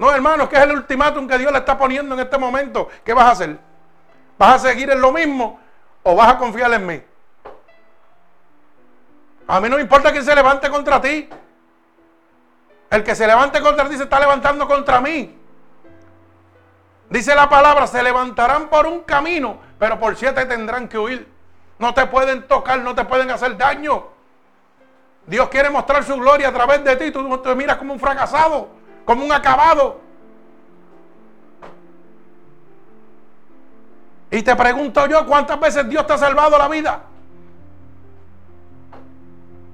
No, hermano, que es el ultimátum que Dios le está poniendo en este momento. ¿Qué vas a hacer? ¿Vas a seguir en lo mismo o vas a confiar en mí? A mí no me importa quién se levante contra ti. El que se levante contra ti se está levantando contra mí. Dice la palabra, se levantarán por un camino, pero por siete tendrán que huir. No te pueden tocar, no te pueden hacer daño. Dios quiere mostrar su gloria a través de ti. Tú te miras como un fracasado, como un acabado. Y te pregunto yo, ¿cuántas veces Dios te ha salvado la vida?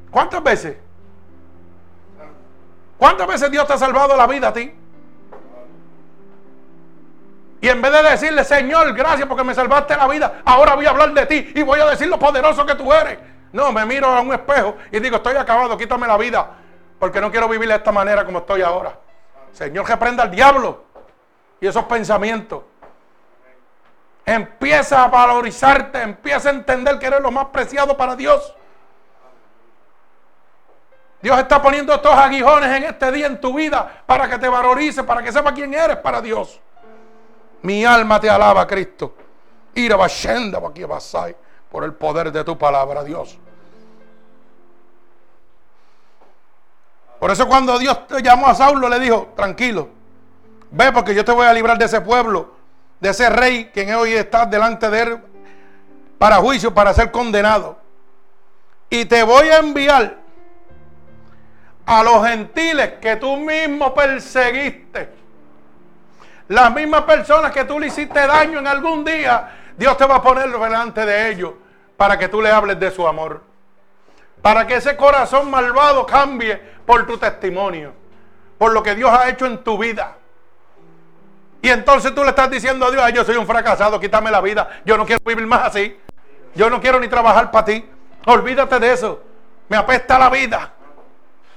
¿Cuántas veces? ¿Cuántas veces Dios te ha salvado la vida a ti? Y en vez de decirle, Señor, gracias porque me salvaste la vida, ahora voy a hablar de ti y voy a decir lo poderoso que tú eres. No, me miro a un espejo y digo, estoy acabado, quítame la vida, porque no quiero vivir de esta manera como estoy ahora. Señor, que prenda al diablo y esos pensamientos. Empieza a valorizarte, empieza a entender que eres lo más preciado para Dios. Dios está poniendo estos aguijones en este día en tu vida para que te valorice, para que sepa quién eres para Dios. Mi alma te alaba, Cristo. Ira por el poder de tu palabra, Dios. Por eso cuando Dios te llamó a Saulo le dijo, tranquilo, ve porque yo te voy a librar de ese pueblo, de ese rey quien hoy está delante de él para juicio, para ser condenado. Y te voy a enviar a los gentiles que tú mismo perseguiste. Las mismas personas que tú le hiciste daño en algún día, Dios te va a poner delante de ellos para que tú le hables de su amor. Para que ese corazón malvado cambie por tu testimonio, por lo que Dios ha hecho en tu vida. Y entonces tú le estás diciendo a Dios, Ay, yo soy un fracasado, quítame la vida, yo no quiero vivir más así, yo no quiero ni trabajar para ti. Olvídate de eso, me apesta la vida.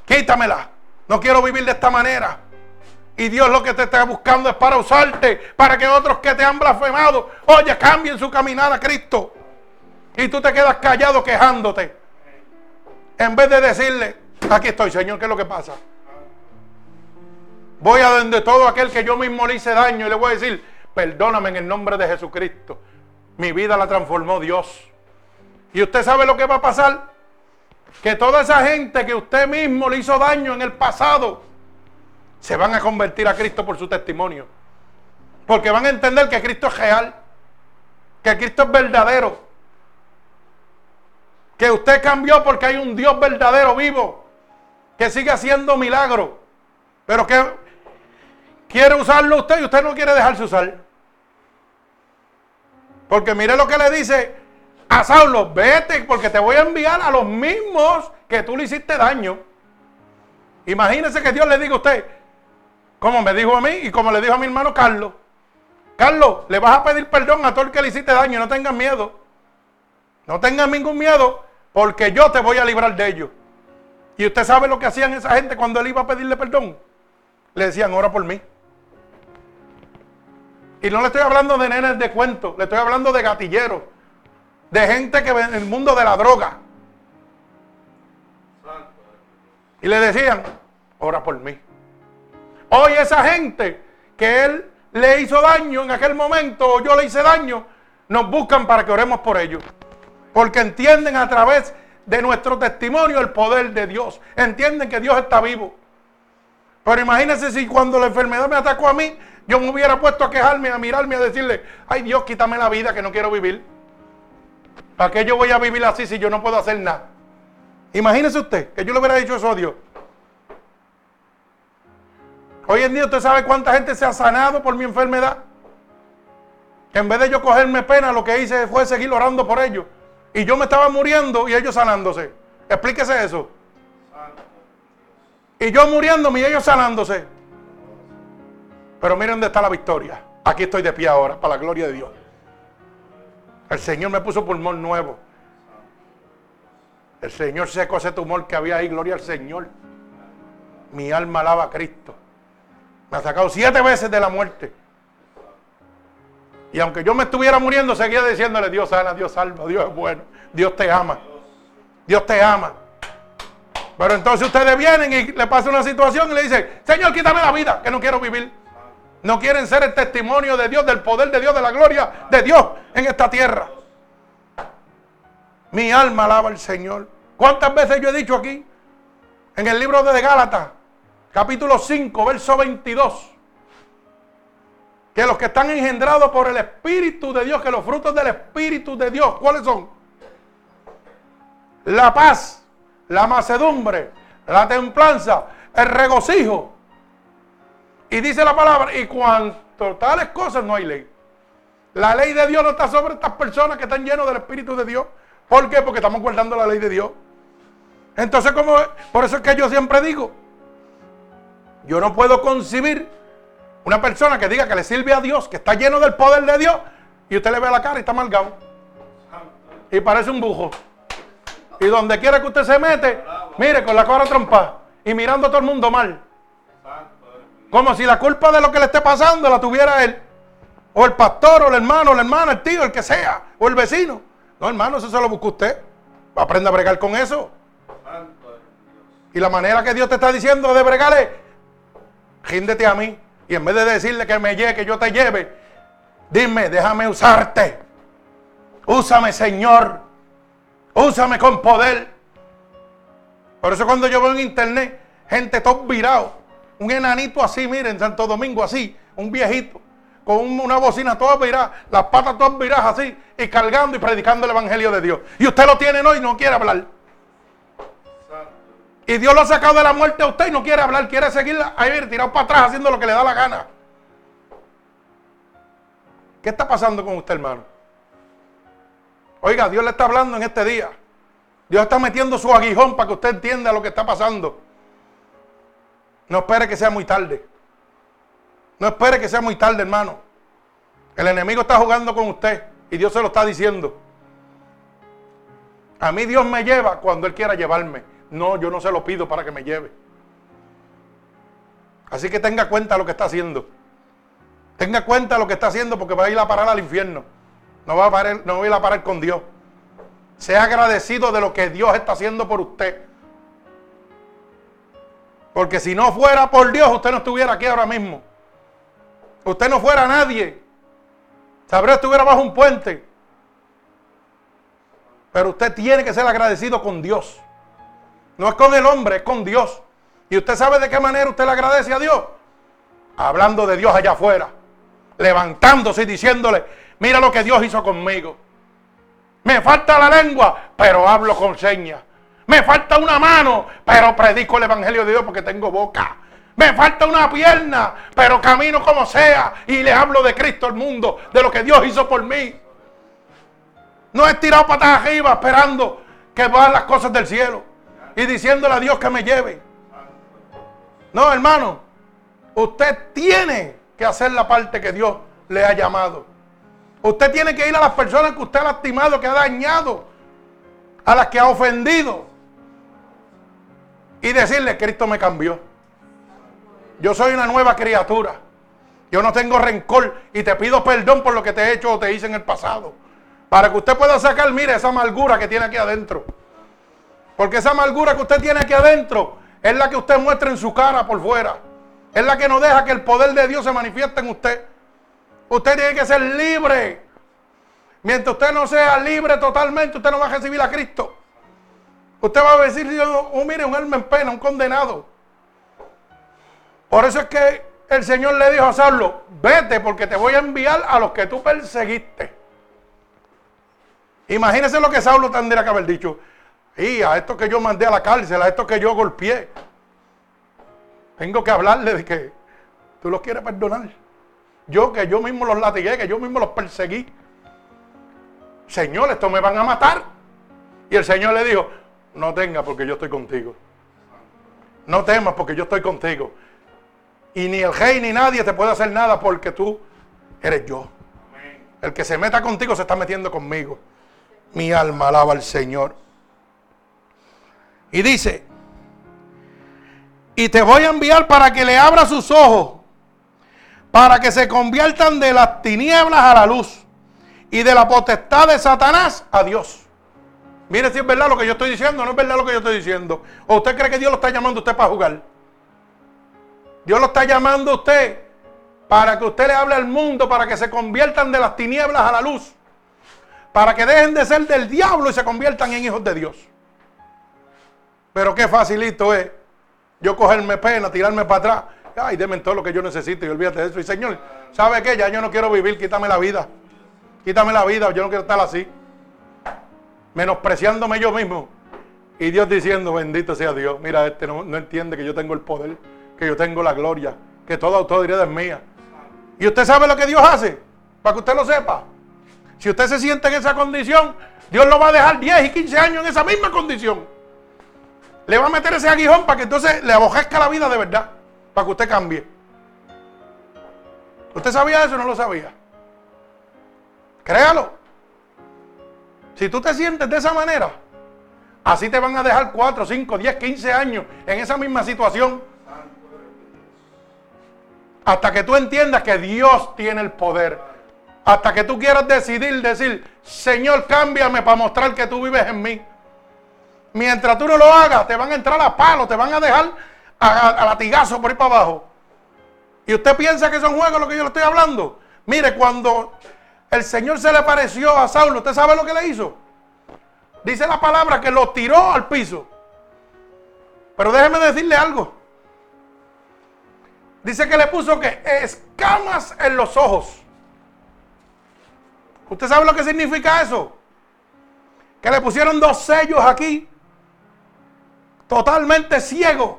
Quítamela. No quiero vivir de esta manera. Y Dios lo que te está buscando es para usarte, para que otros que te han blasfemado, oye, cambien su caminar a Cristo. Y tú te quedas callado quejándote. En vez de decirle, aquí estoy, Señor, ¿qué es lo que pasa? Voy a donde todo aquel que yo mismo le hice daño y le voy a decir, perdóname en el nombre de Jesucristo. Mi vida la transformó Dios. ¿Y usted sabe lo que va a pasar? que toda esa gente que usted mismo le hizo daño en el pasado, se van a convertir a Cristo por su testimonio. Porque van a entender que Cristo es real, que Cristo es verdadero, que usted cambió porque hay un Dios verdadero vivo, que sigue haciendo milagros, pero que quiere usarlo usted y usted no quiere dejarse usar. Porque mire lo que le dice a Saulo, vete porque te voy a enviar a los mismos que tú le hiciste daño. Imagínese que Dios le diga a usted, como me dijo a mí y como le dijo a mi hermano Carlos, Carlos, le vas a pedir perdón a todo el que le hiciste daño, no tengas miedo. No tengas ningún miedo porque yo te voy a librar de ellos. Y usted sabe lo que hacían esa gente cuando él iba a pedirle perdón. Le decían, ora por mí. Y no le estoy hablando de nenes de cuento, le estoy hablando de gatilleros de gente que en el mundo de la droga. Y le decían, ora por mí. Hoy esa gente que él le hizo daño en aquel momento o yo le hice daño, nos buscan para que oremos por ellos. Porque entienden a través de nuestro testimonio el poder de Dios. Entienden que Dios está vivo. Pero imagínense si cuando la enfermedad me atacó a mí, yo me hubiera puesto a quejarme, a mirarme, a decirle, ay Dios, quítame la vida que no quiero vivir. ¿Para qué yo voy a vivir así si yo no puedo hacer nada? Imagínese usted que yo le hubiera dicho eso a Dios. Hoy en día usted sabe cuánta gente se ha sanado por mi enfermedad. Que en vez de yo cogerme pena, lo que hice fue seguir orando por ellos. Y yo me estaba muriendo y ellos sanándose. Explíquese eso. Y yo muriéndome y ellos sanándose. Pero miren dónde está la victoria. Aquí estoy de pie ahora, para la gloria de Dios. El Señor me puso pulmón nuevo. El Señor secó ese tumor que había ahí. Gloria al Señor. Mi alma alaba a Cristo. Me ha sacado siete veces de la muerte. Y aunque yo me estuviera muriendo, seguía diciéndole, Dios sana, Dios salva, Dios es bueno, Dios te ama. Dios te ama. Pero entonces ustedes vienen y le pasa una situación y le dicen, Señor, quítame la vida, que no quiero vivir. No quieren ser el testimonio de Dios, del poder de Dios, de la gloria de Dios en esta tierra. Mi alma alaba al Señor. ¿Cuántas veces yo he dicho aquí? En el libro de Gálatas, capítulo 5, verso 22. Que los que están engendrados por el Espíritu de Dios, que los frutos del Espíritu de Dios, ¿cuáles son? La paz, la macedumbre, la templanza, el regocijo. Y dice la palabra, y cuanto tales cosas no hay ley. La ley de Dios no está sobre estas personas que están llenos del Espíritu de Dios. ¿Por qué? Porque estamos guardando la ley de Dios. Entonces, como, por eso es que yo siempre digo, yo no puedo concebir una persona que diga que le sirve a Dios, que está lleno del poder de Dios, y usted le ve la cara y está amargado. Y parece un bujo. Y donde quiera que usted se mete, mire, con la cara trompa y mirando a todo el mundo mal. Como si la culpa de lo que le esté pasando la tuviera él. O el pastor, o el hermano, o la hermana, el tío, el que sea, o el vecino. No, hermano, eso se lo busca usted. Aprenda a bregar con eso. Y la manera que Dios te está diciendo de bregar es, ríndete a mí. Y en vez de decirle que me lleve, que yo te lleve, dime, déjame usarte. Úsame, Señor. Úsame con poder. Por eso cuando yo veo en internet gente todo virado, un enanito así, miren, Santo Domingo así, un viejito, con una bocina toda virada, las patas todas viradas así, y cargando y predicando el Evangelio de Dios. Y usted lo tiene hoy y no quiere hablar. Y Dios lo ha sacado de la muerte a usted y no quiere hablar, quiere seguir ahí tirado para atrás haciendo lo que le da la gana. ¿Qué está pasando con usted, hermano? Oiga, Dios le está hablando en este día. Dios está metiendo su aguijón para que usted entienda lo que está pasando. No espere que sea muy tarde. No espere que sea muy tarde, hermano. El enemigo está jugando con usted y Dios se lo está diciendo. A mí Dios me lleva cuando Él quiera llevarme. No, yo no se lo pido para que me lleve. Así que tenga cuenta lo que está haciendo. Tenga cuenta lo que está haciendo porque va a ir a parar al infierno. No va a, parar, no va a ir a parar con Dios. Sea agradecido de lo que Dios está haciendo por usted. Porque si no fuera por Dios, usted no estuviera aquí ahora mismo. Usted no fuera nadie. Sabrá estuviera bajo un puente. Pero usted tiene que ser agradecido con Dios. No es con el hombre, es con Dios. ¿Y usted sabe de qué manera usted le agradece a Dios? Hablando de Dios allá afuera. Levantándose y diciéndole, mira lo que Dios hizo conmigo. Me falta la lengua, pero hablo con señas. Me falta una mano, pero predico el Evangelio de Dios porque tengo boca. Me falta una pierna, pero camino como sea y le hablo de Cristo al mundo, de lo que Dios hizo por mí. No he tirado patas arriba esperando que van las cosas del cielo y diciéndole a Dios que me lleve. No, hermano, usted tiene que hacer la parte que Dios le ha llamado. Usted tiene que ir a las personas que usted ha lastimado, que ha dañado, a las que ha ofendido. Y decirle, Cristo me cambió. Yo soy una nueva criatura. Yo no tengo rencor y te pido perdón por lo que te he hecho o te hice en el pasado. Para que usted pueda sacar, mire, esa amargura que tiene aquí adentro. Porque esa amargura que usted tiene aquí adentro es la que usted muestra en su cara por fuera. Es la que no deja que el poder de Dios se manifieste en usted. Usted tiene que ser libre. Mientras usted no sea libre totalmente, usted no va a recibir a Cristo. Usted va a decir, oh, mire, un alma en pena, un condenado. Por eso es que el Señor le dijo a Saulo, vete porque te voy a enviar a los que tú perseguiste. Imagínese lo que Saulo tendría que haber dicho. Y a estos que yo mandé a la cárcel, a estos que yo golpeé. Tengo que hablarle de que tú los quieres perdonar. Yo que yo mismo los latigué, que yo mismo los perseguí. Señor, estos me van a matar. Y el Señor le dijo, no tengas porque yo estoy contigo. No temas porque yo estoy contigo. Y ni el rey ni nadie te puede hacer nada porque tú eres yo. El que se meta contigo se está metiendo conmigo. Mi alma alaba al Señor. Y dice, y te voy a enviar para que le abra sus ojos para que se conviertan de las tinieblas a la luz y de la potestad de Satanás a Dios. Mire si es verdad lo que yo estoy diciendo, no es verdad lo que yo estoy diciendo. ¿O usted cree que Dios lo está llamando a usted para jugar? Dios lo está llamando a usted para que usted le hable al mundo, para que se conviertan de las tinieblas a la luz, para que dejen de ser del diablo y se conviertan en hijos de Dios. Pero qué facilito es yo cogerme pena, tirarme para atrás. Ay, deme todo lo que yo necesito y olvídate de eso. Y Señor, ¿sabe qué? Ya yo no quiero vivir, quítame la vida. Quítame la vida, yo no quiero estar así. Menospreciándome yo mismo. Y Dios diciendo, bendito sea Dios. Mira, este no, no entiende que yo tengo el poder, que yo tengo la gloria, que toda autoridad es mía. Y usted sabe lo que Dios hace, para que usted lo sepa. Si usted se siente en esa condición, Dios lo va a dejar 10 y 15 años en esa misma condición. Le va a meter ese aguijón para que entonces le abojezca la vida de verdad. Para que usted cambie. ¿Usted sabía eso o no lo sabía? Créalo. Si tú te sientes de esa manera, así te van a dejar 4, 5, 10, 15 años en esa misma situación. Hasta que tú entiendas que Dios tiene el poder. Hasta que tú quieras decidir, decir, Señor, cámbiame para mostrar que tú vives en mí. Mientras tú no lo hagas, te van a entrar a palo, te van a dejar a, latigazo por ahí para abajo. Y usted piensa que son juegos lo que yo le estoy hablando. Mire, cuando el Señor se le pareció a Saulo, ¿usted sabe lo que le hizo? Dice la palabra que lo tiró al piso. Pero déjeme decirle algo. Dice que le puso que escamas en los ojos. ¿Usted sabe lo que significa eso? Que le pusieron dos sellos aquí totalmente ciego.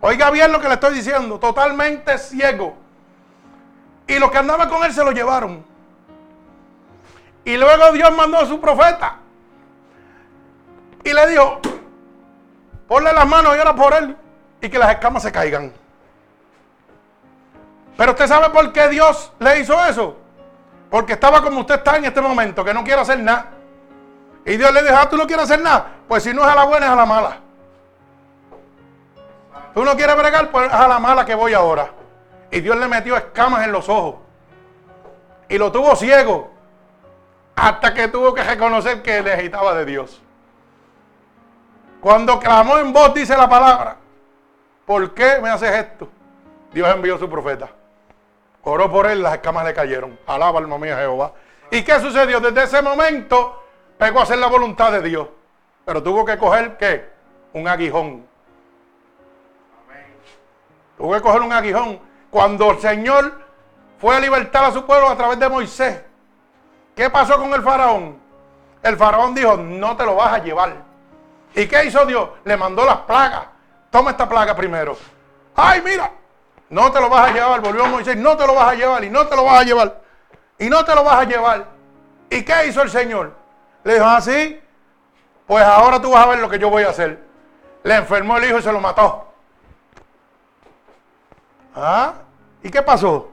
Oiga bien lo que le estoy diciendo, totalmente ciego. Y los que andaban con él se lo llevaron. Y luego Dios mandó a su profeta. Y le dijo, ponle las manos y ora por él. Y que las escamas se caigan. Pero usted sabe por qué Dios le hizo eso. Porque estaba como usted está en este momento, que no quiere hacer nada. Y Dios le dijo, ah, tú no quieres hacer nada. Pues si no es a la buena, es a la mala. Tú no quieres bregar, pues es a la mala que voy ahora. Y Dios le metió escamas en los ojos. Y lo tuvo ciego. Hasta que tuvo que reconocer que necesitaba de Dios. Cuando clamó en voz, dice la palabra. ¿Por qué me haces esto? Dios envió a su profeta. Oró por él, las escamas le cayeron. Alaba alma mía Jehová. ¿Y qué sucedió? Desde ese momento pegó a hacer la voluntad de Dios. Pero tuvo que coger, ¿qué? Un aguijón. Tuvo que coger un aguijón. Cuando el Señor fue a libertar a su pueblo a través de Moisés, ¿qué pasó con el faraón? El faraón dijo, no te lo vas a llevar. ¿Y qué hizo Dios? Le mandó las plagas. Toma esta plaga primero. Ay, mira, no te lo vas a llevar. Volvió Moisés, no te lo vas a llevar y no te lo vas a llevar. Y no te lo vas a llevar. ¿Y qué hizo el Señor? Le dijo, ah, pues ahora tú vas a ver lo que yo voy a hacer. Le enfermó el hijo y se lo mató. ¿Ah? ¿Y qué pasó?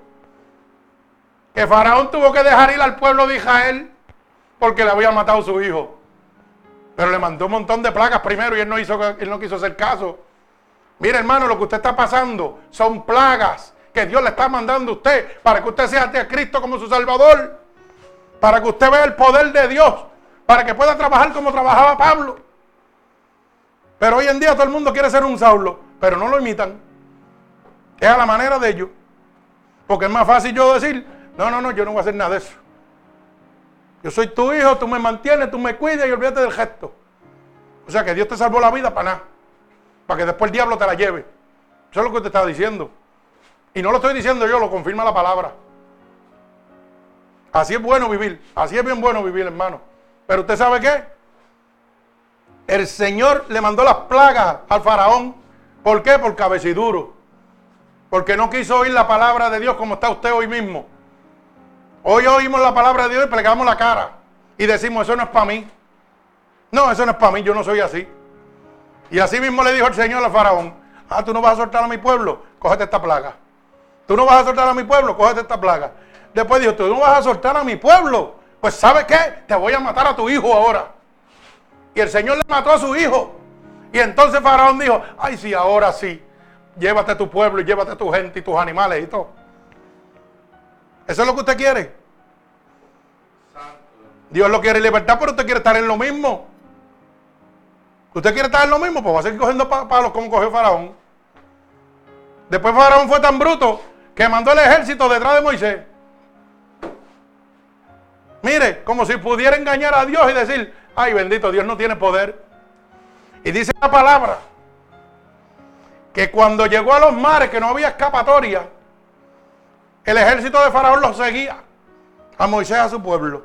Que Faraón tuvo que dejar ir al pueblo de Israel porque le había matado a su hijo. Pero le mandó un montón de plagas primero y él no, hizo, él no quiso hacer caso. Mire hermano, lo que usted está pasando son plagas que Dios le está mandando a usted para que usted sea a Cristo como su Salvador. Para que usted vea el poder de Dios para que pueda trabajar como trabajaba Pablo. Pero hoy en día todo el mundo quiere ser un Saulo, pero no lo imitan. Es a la manera de ellos. Porque es más fácil yo decir, no, no, no, yo no voy a hacer nada de eso. Yo soy tu hijo, tú me mantienes, tú me cuidas y olvídate del gesto. O sea que Dios te salvó la vida para nada. Para que después el diablo te la lleve. Eso es lo que te está diciendo. Y no lo estoy diciendo yo, lo confirma la palabra. Así es bueno vivir. Así es bien bueno vivir, hermano. Pero usted sabe qué? El Señor le mandó las plagas al faraón. ¿Por qué? Por cabeciduro. Porque no quiso oír la palabra de Dios como está usted hoy mismo. Hoy oímos la palabra de Dios y plegamos la cara. Y decimos, eso no es para mí. No, eso no es para mí, yo no soy así. Y así mismo le dijo el Señor al faraón, ah, tú no vas a soltar a mi pueblo, cógete esta plaga. Tú no vas a soltar a mi pueblo, cógete esta plaga. Después dijo, tú no vas a soltar a mi pueblo, pues ¿sabe qué? Te voy a matar a tu hijo ahora. Y el Señor le mató a su hijo. Y entonces Faraón dijo, ay sí, ahora sí. Llévate a tu pueblo y llévate a tu gente y tus animales y todo. ¿Eso es lo que usted quiere? Dios lo quiere libertad, pero usted quiere estar en lo mismo. ¿Usted quiere estar en lo mismo? Pues va a seguir cogiendo palos como cogió Faraón. Después Faraón fue tan bruto que mandó el ejército detrás de Moisés. Mire, como si pudiera engañar a Dios y decir, ay bendito, Dios no tiene poder. Y dice la palabra que cuando llegó a los mares, que no había escapatoria, el ejército de Faraón los seguía a Moisés a su pueblo.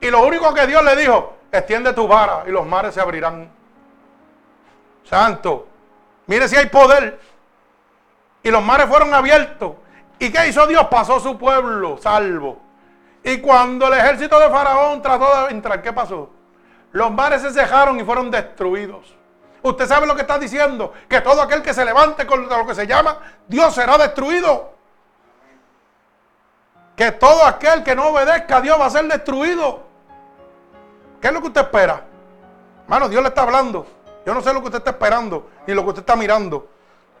Y lo único que Dios le dijo, extiende tu vara y los mares se abrirán. Santo, mire si hay poder. Y los mares fueron abiertos. ¿Y qué hizo Dios? Pasó su pueblo salvo. Y cuando el ejército de Faraón trató de entrar, ¿qué pasó? Los mares se cejaron y fueron destruidos. Usted sabe lo que está diciendo, que todo aquel que se levante contra lo que se llama Dios será destruido. Que todo aquel que no obedezca a Dios va a ser destruido. ¿Qué es lo que usted espera? Hermano, Dios le está hablando. Yo no sé lo que usted está esperando, ni lo que usted está mirando.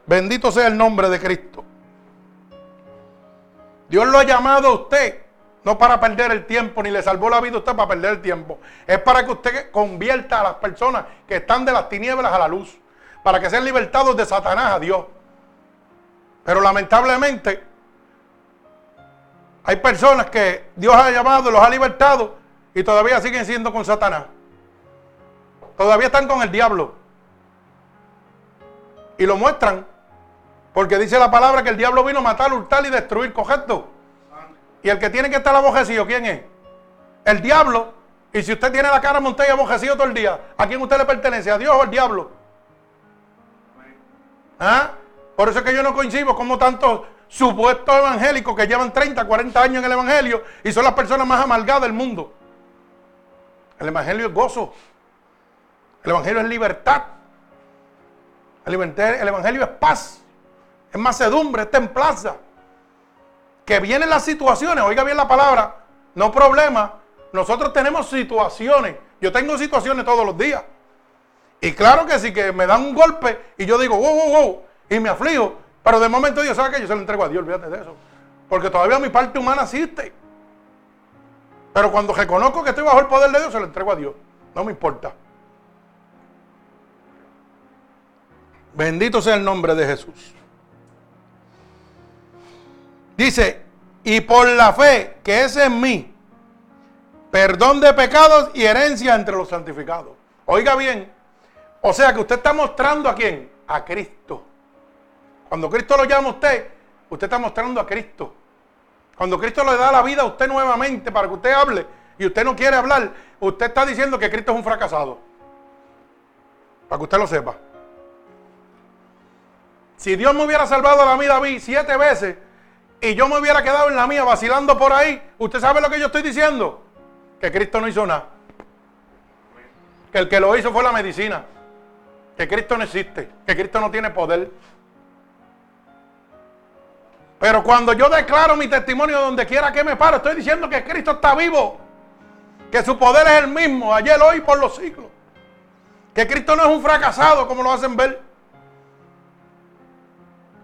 Bendito sea el nombre de Cristo. Dios lo ha llamado a usted, no para perder el tiempo, ni le salvó la vida a usted para perder el tiempo. Es para que usted convierta a las personas que están de las tinieblas a la luz. Para que sean libertados de Satanás a Dios. Pero lamentablemente, hay personas que Dios ha llamado, los ha libertado y todavía siguen siendo con Satanás. Todavía están con el diablo. Y lo muestran. Porque dice la palabra que el diablo vino a matar, hurtar y destruir, correcto. Y el que tiene que estar abojecido, ¿quién es? El diablo. Y si usted tiene la cara montada y abojecido todo el día, ¿a quién usted le pertenece? ¿A Dios o al diablo? ¿Ah? Por eso es que yo no coincido como tantos supuestos evangélicos que llevan 30, 40 años en el evangelio y son las personas más amargadas del mundo. El evangelio es gozo. El evangelio es libertad. El evangelio, es paz. Es macedumbre, es templaza. Que vienen las situaciones, oiga bien la palabra, no problema. Nosotros tenemos situaciones. Yo tengo situaciones todos los días. Y claro que sí, que me dan un golpe y yo digo, wow, wow, wow, y me aflijo. Pero de momento Dios sabe que yo se lo entrego a Dios, olvídate de eso. Porque todavía mi parte humana existe. Pero cuando reconozco que estoy bajo el poder de Dios, se lo entrego a Dios. No me importa. Bendito sea el nombre de Jesús. Dice, y por la fe que es en mí, perdón de pecados y herencia entre los santificados. Oiga bien, o sea que usted está mostrando a quién? A Cristo. Cuando Cristo lo llama a usted, usted está mostrando a Cristo. Cuando Cristo le da la vida a usted nuevamente para que usted hable y usted no quiere hablar, usted está diciendo que Cristo es un fracasado. Para que usted lo sepa. Si Dios me hubiera salvado a mí siete veces y yo me hubiera quedado en la mía vacilando por ahí, ¿usted sabe lo que yo estoy diciendo? Que Cristo no hizo nada. Que el que lo hizo fue la medicina. Que Cristo no existe. Que Cristo no tiene poder. Pero cuando yo declaro mi testimonio donde quiera que me paro, estoy diciendo que Cristo está vivo. Que su poder es el mismo, ayer, hoy, por los siglos. Que Cristo no es un fracasado como lo hacen ver.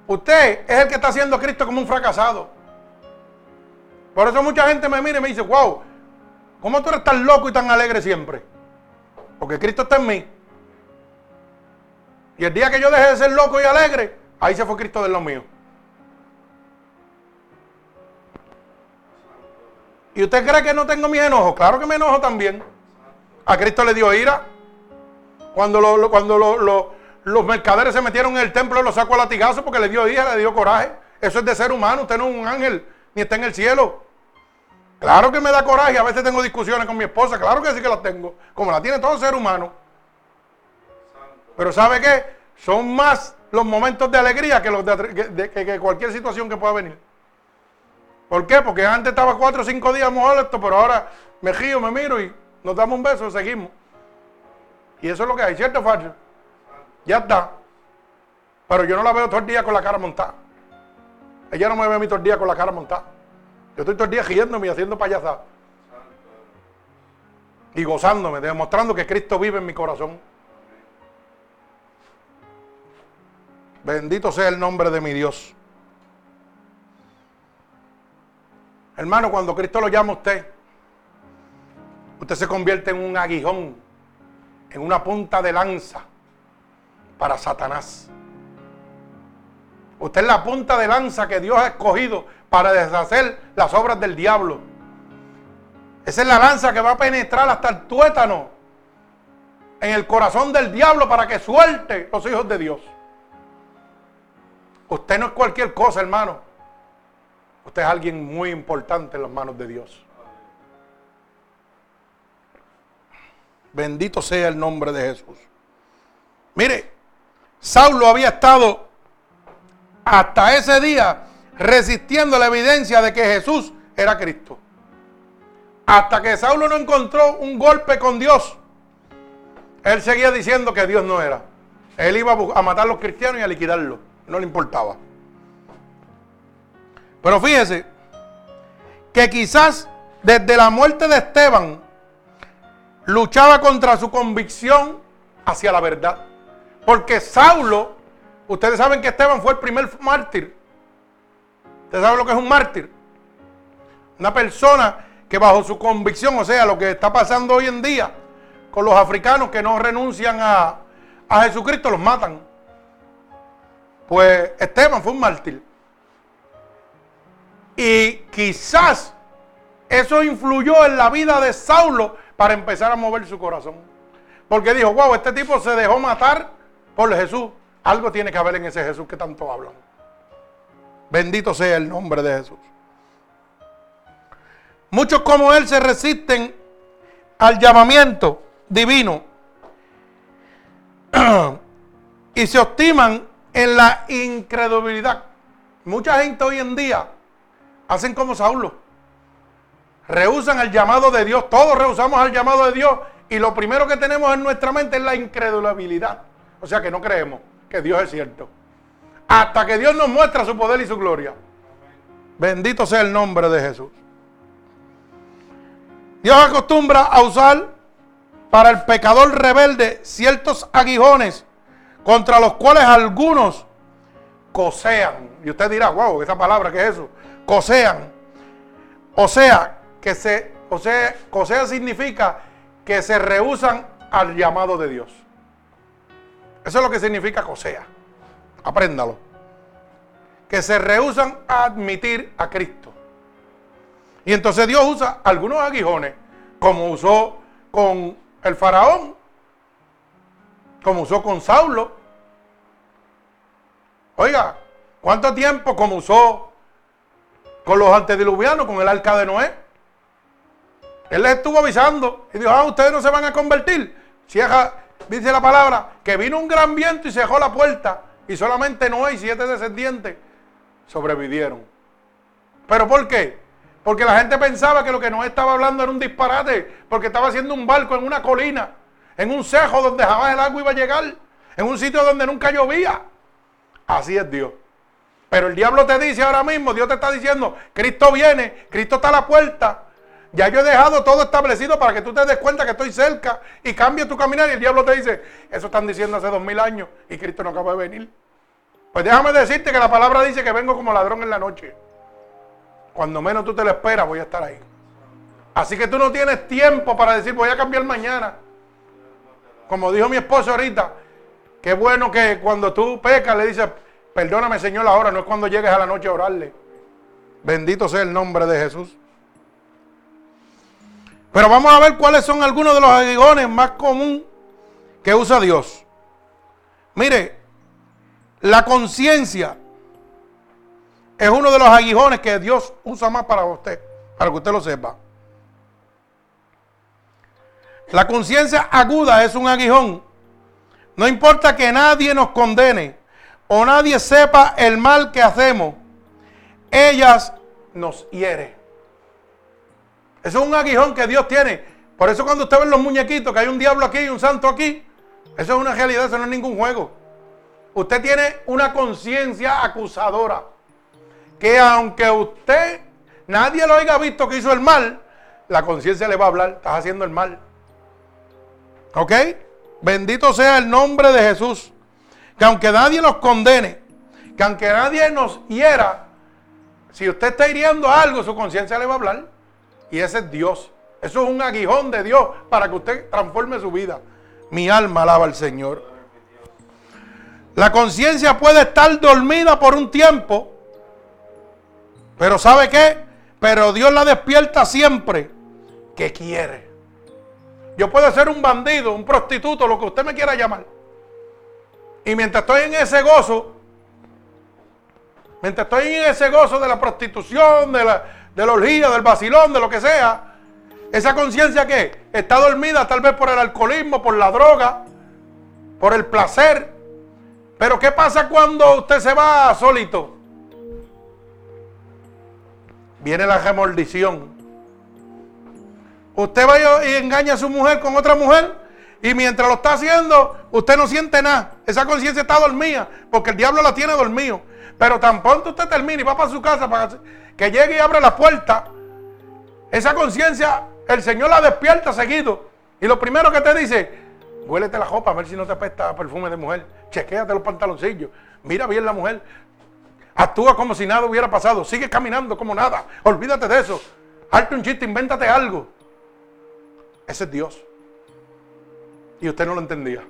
Usted es el que está haciendo a Cristo como un fracasado. Por eso mucha gente me mira y me dice, wow, ¿cómo tú eres tan loco y tan alegre siempre? Porque Cristo está en mí. Y el día que yo deje de ser loco y alegre, ahí se fue Cristo de lo mío. ¿Y usted cree que no tengo mi enojo? Claro que me enojo también. A Cristo le dio ira. Cuando, cuando los mercaderes se metieron en el templo, lo sacó a latigazo porque le dio ira, le dio coraje. Eso es de ser humano. Usted no es un ángel, ni está en el cielo. Claro que me da coraje. A veces tengo discusiones con mi esposa. Claro que sí que las tengo. Como la tiene todo ser humano. Pero ¿sabe qué? Son más los momentos de alegría que, los que cualquier situación que pueda venir. ¿Por qué? Porque antes estaba cuatro o cinco días molesto, pero ahora me río, me miro y nos damos un beso y seguimos. Y eso es lo que hay, ¿cierto, Facho? Ya está. Pero yo no la veo todo el día con la cara montada. Ella no me ve a mí todo el día con la cara montada. Yo estoy todo el día riéndome y haciendo payasadas. Y gozándome, demostrando que Cristo vive en mi corazón. Bendito sea el nombre de mi Dios. Hermano, cuando Cristo lo llama a usted, usted se convierte en un aguijón, en una punta de lanza para Satanás. Usted es la punta de lanza que Dios ha escogido para deshacer las obras del diablo. Esa es la lanza que va a penetrar hasta el tuétano en el corazón del diablo para que suelte los hijos de Dios. Usted no es cualquier cosa, hermano. Usted es alguien muy importante en las manos de Dios. Bendito sea el nombre de Jesús. Mire, Saulo había estado hasta ese día resistiendo la evidencia de que Jesús era Cristo. Hasta que Saulo no encontró un golpe con Dios, él seguía diciendo que Dios no era. Él iba a matar a los cristianos y a liquidarlos. No le importaba. Pero fíjese que quizás desde la muerte de Esteban luchaba contra su convicción hacia la verdad. Porque Saulo, ustedes saben que Esteban fue el primer mártir. ¿Ustedes saben lo que es un mártir? Una persona que bajo su convicción, o sea, lo que está pasando hoy en día con los africanos que no renuncian a, a Jesucristo, los matan. Pues Esteban fue un mártir. Y quizás eso influyó en la vida de Saulo para empezar a mover su corazón. Porque dijo, wow, este tipo se dejó matar por Jesús. Algo tiene que haber en ese Jesús que tanto hablan. Bendito sea el nombre de Jesús. Muchos como él se resisten al llamamiento divino <clears throat> y se optiman en la incredulidad. Mucha gente hoy en día hacen como Saulo rehusan el llamado de Dios. Todos rehusamos el llamado de Dios. Y lo primero que tenemos en nuestra mente es la incredulidad. O sea que no creemos que Dios es cierto. Hasta que Dios nos muestra su poder y su gloria. Bendito sea el nombre de Jesús. Dios acostumbra a usar para el pecador rebelde ciertos aguijones contra los cuales algunos cosean. Y usted dirá, wow, esa palabra, ¿qué es eso? Cosean. O sea, que se, o sea, significa que se rehusan al llamado de Dios. Eso es lo que significa cosea. Apréndalo. Que se rehusan a admitir a Cristo. Y entonces Dios usa algunos aguijones, como usó con el faraón, como usó con Saulo. Oiga, ¿cuánto tiempo como usó con los antediluvianos, con el arca de Noé? Él les estuvo avisando y dijo, ah, ustedes no se van a convertir. Cierra, dice la palabra, que vino un gran viento y se dejó la puerta y solamente Noé y siete descendientes sobrevivieron. ¿Pero por qué? Porque la gente pensaba que lo que Noé estaba hablando era un disparate, porque estaba haciendo un barco en una colina, en un cejo donde jamás el agua iba a llegar, en un sitio donde nunca llovía. Así es Dios. Pero el diablo te dice ahora mismo, Dios te está diciendo, Cristo viene, Cristo está a la puerta, ya yo he dejado todo establecido para que tú te des cuenta que estoy cerca y cambie tu caminar. Y el diablo te dice, eso están diciendo hace dos mil años y Cristo no acaba de venir. Pues déjame decirte que la palabra dice que vengo como ladrón en la noche. Cuando menos tú te lo esperas, voy a estar ahí. Así que tú no tienes tiempo para decir, voy a cambiar mañana. Como dijo mi esposo ahorita, qué bueno que cuando tú pecas le dices, perdóname Señor ahora, no es cuando llegues a la noche a orarle. Bendito sea el nombre de Jesús. Pero vamos a ver cuáles son algunos de los aguijones más comunes que usa Dios. Mire, la conciencia es uno de los aguijones que Dios usa más para usted, para que usted lo sepa. La conciencia aguda es un aguijón. No importa que nadie nos condene o nadie sepa el mal que hacemos, ellas nos hieren. Eso es un aguijón que Dios tiene. Por eso cuando usted ve los muñequitos, que hay un diablo aquí y un santo aquí, eso es una realidad, eso no es ningún juego. Usted tiene una conciencia acusadora. Que aunque usted, nadie lo haya visto que hizo el mal, la conciencia le va a hablar, estás haciendo el mal. ¿Ok? Bendito sea el nombre de Jesús. Que aunque nadie nos condene, que aunque nadie nos hiera, si usted está hiriendo algo, su conciencia le va a hablar. Y ese es Dios. Eso es un aguijón de Dios para que usted transforme su vida. Mi alma alaba al Señor. La conciencia puede estar dormida por un tiempo. Pero ¿sabe qué? Pero Dios la despierta siempre que quiere. Yo puedo ser un bandido, un prostituto, lo que usted me quiera llamar. Y mientras estoy en ese gozo, mientras estoy en ese gozo de la prostitución, de la, del orgía, del vacilón, de lo que sea, esa conciencia que está dormida tal vez por el alcoholismo, por la droga, por el placer. Pero ¿qué pasa cuando usted se va solito? Viene la remordición. Usted va y engaña a su mujer con otra mujer y mientras lo está haciendo, usted no siente nada. Esa conciencia está dormida porque el diablo la tiene dormido. Pero tan pronto usted termina y va para su casa para que llegue y abre la puerta, esa conciencia el Señor la despierta seguido. Y lo primero que te dice, huélete la ropa a ver si no te apesta perfume de mujer. Chequéate los pantaloncillos. Mira bien la mujer. Actúa como si nada hubiera pasado. Sigue caminando como nada. Olvídate de eso. Hazte un chiste, invéntate algo. Ese es Dios. Y usted no lo entendía.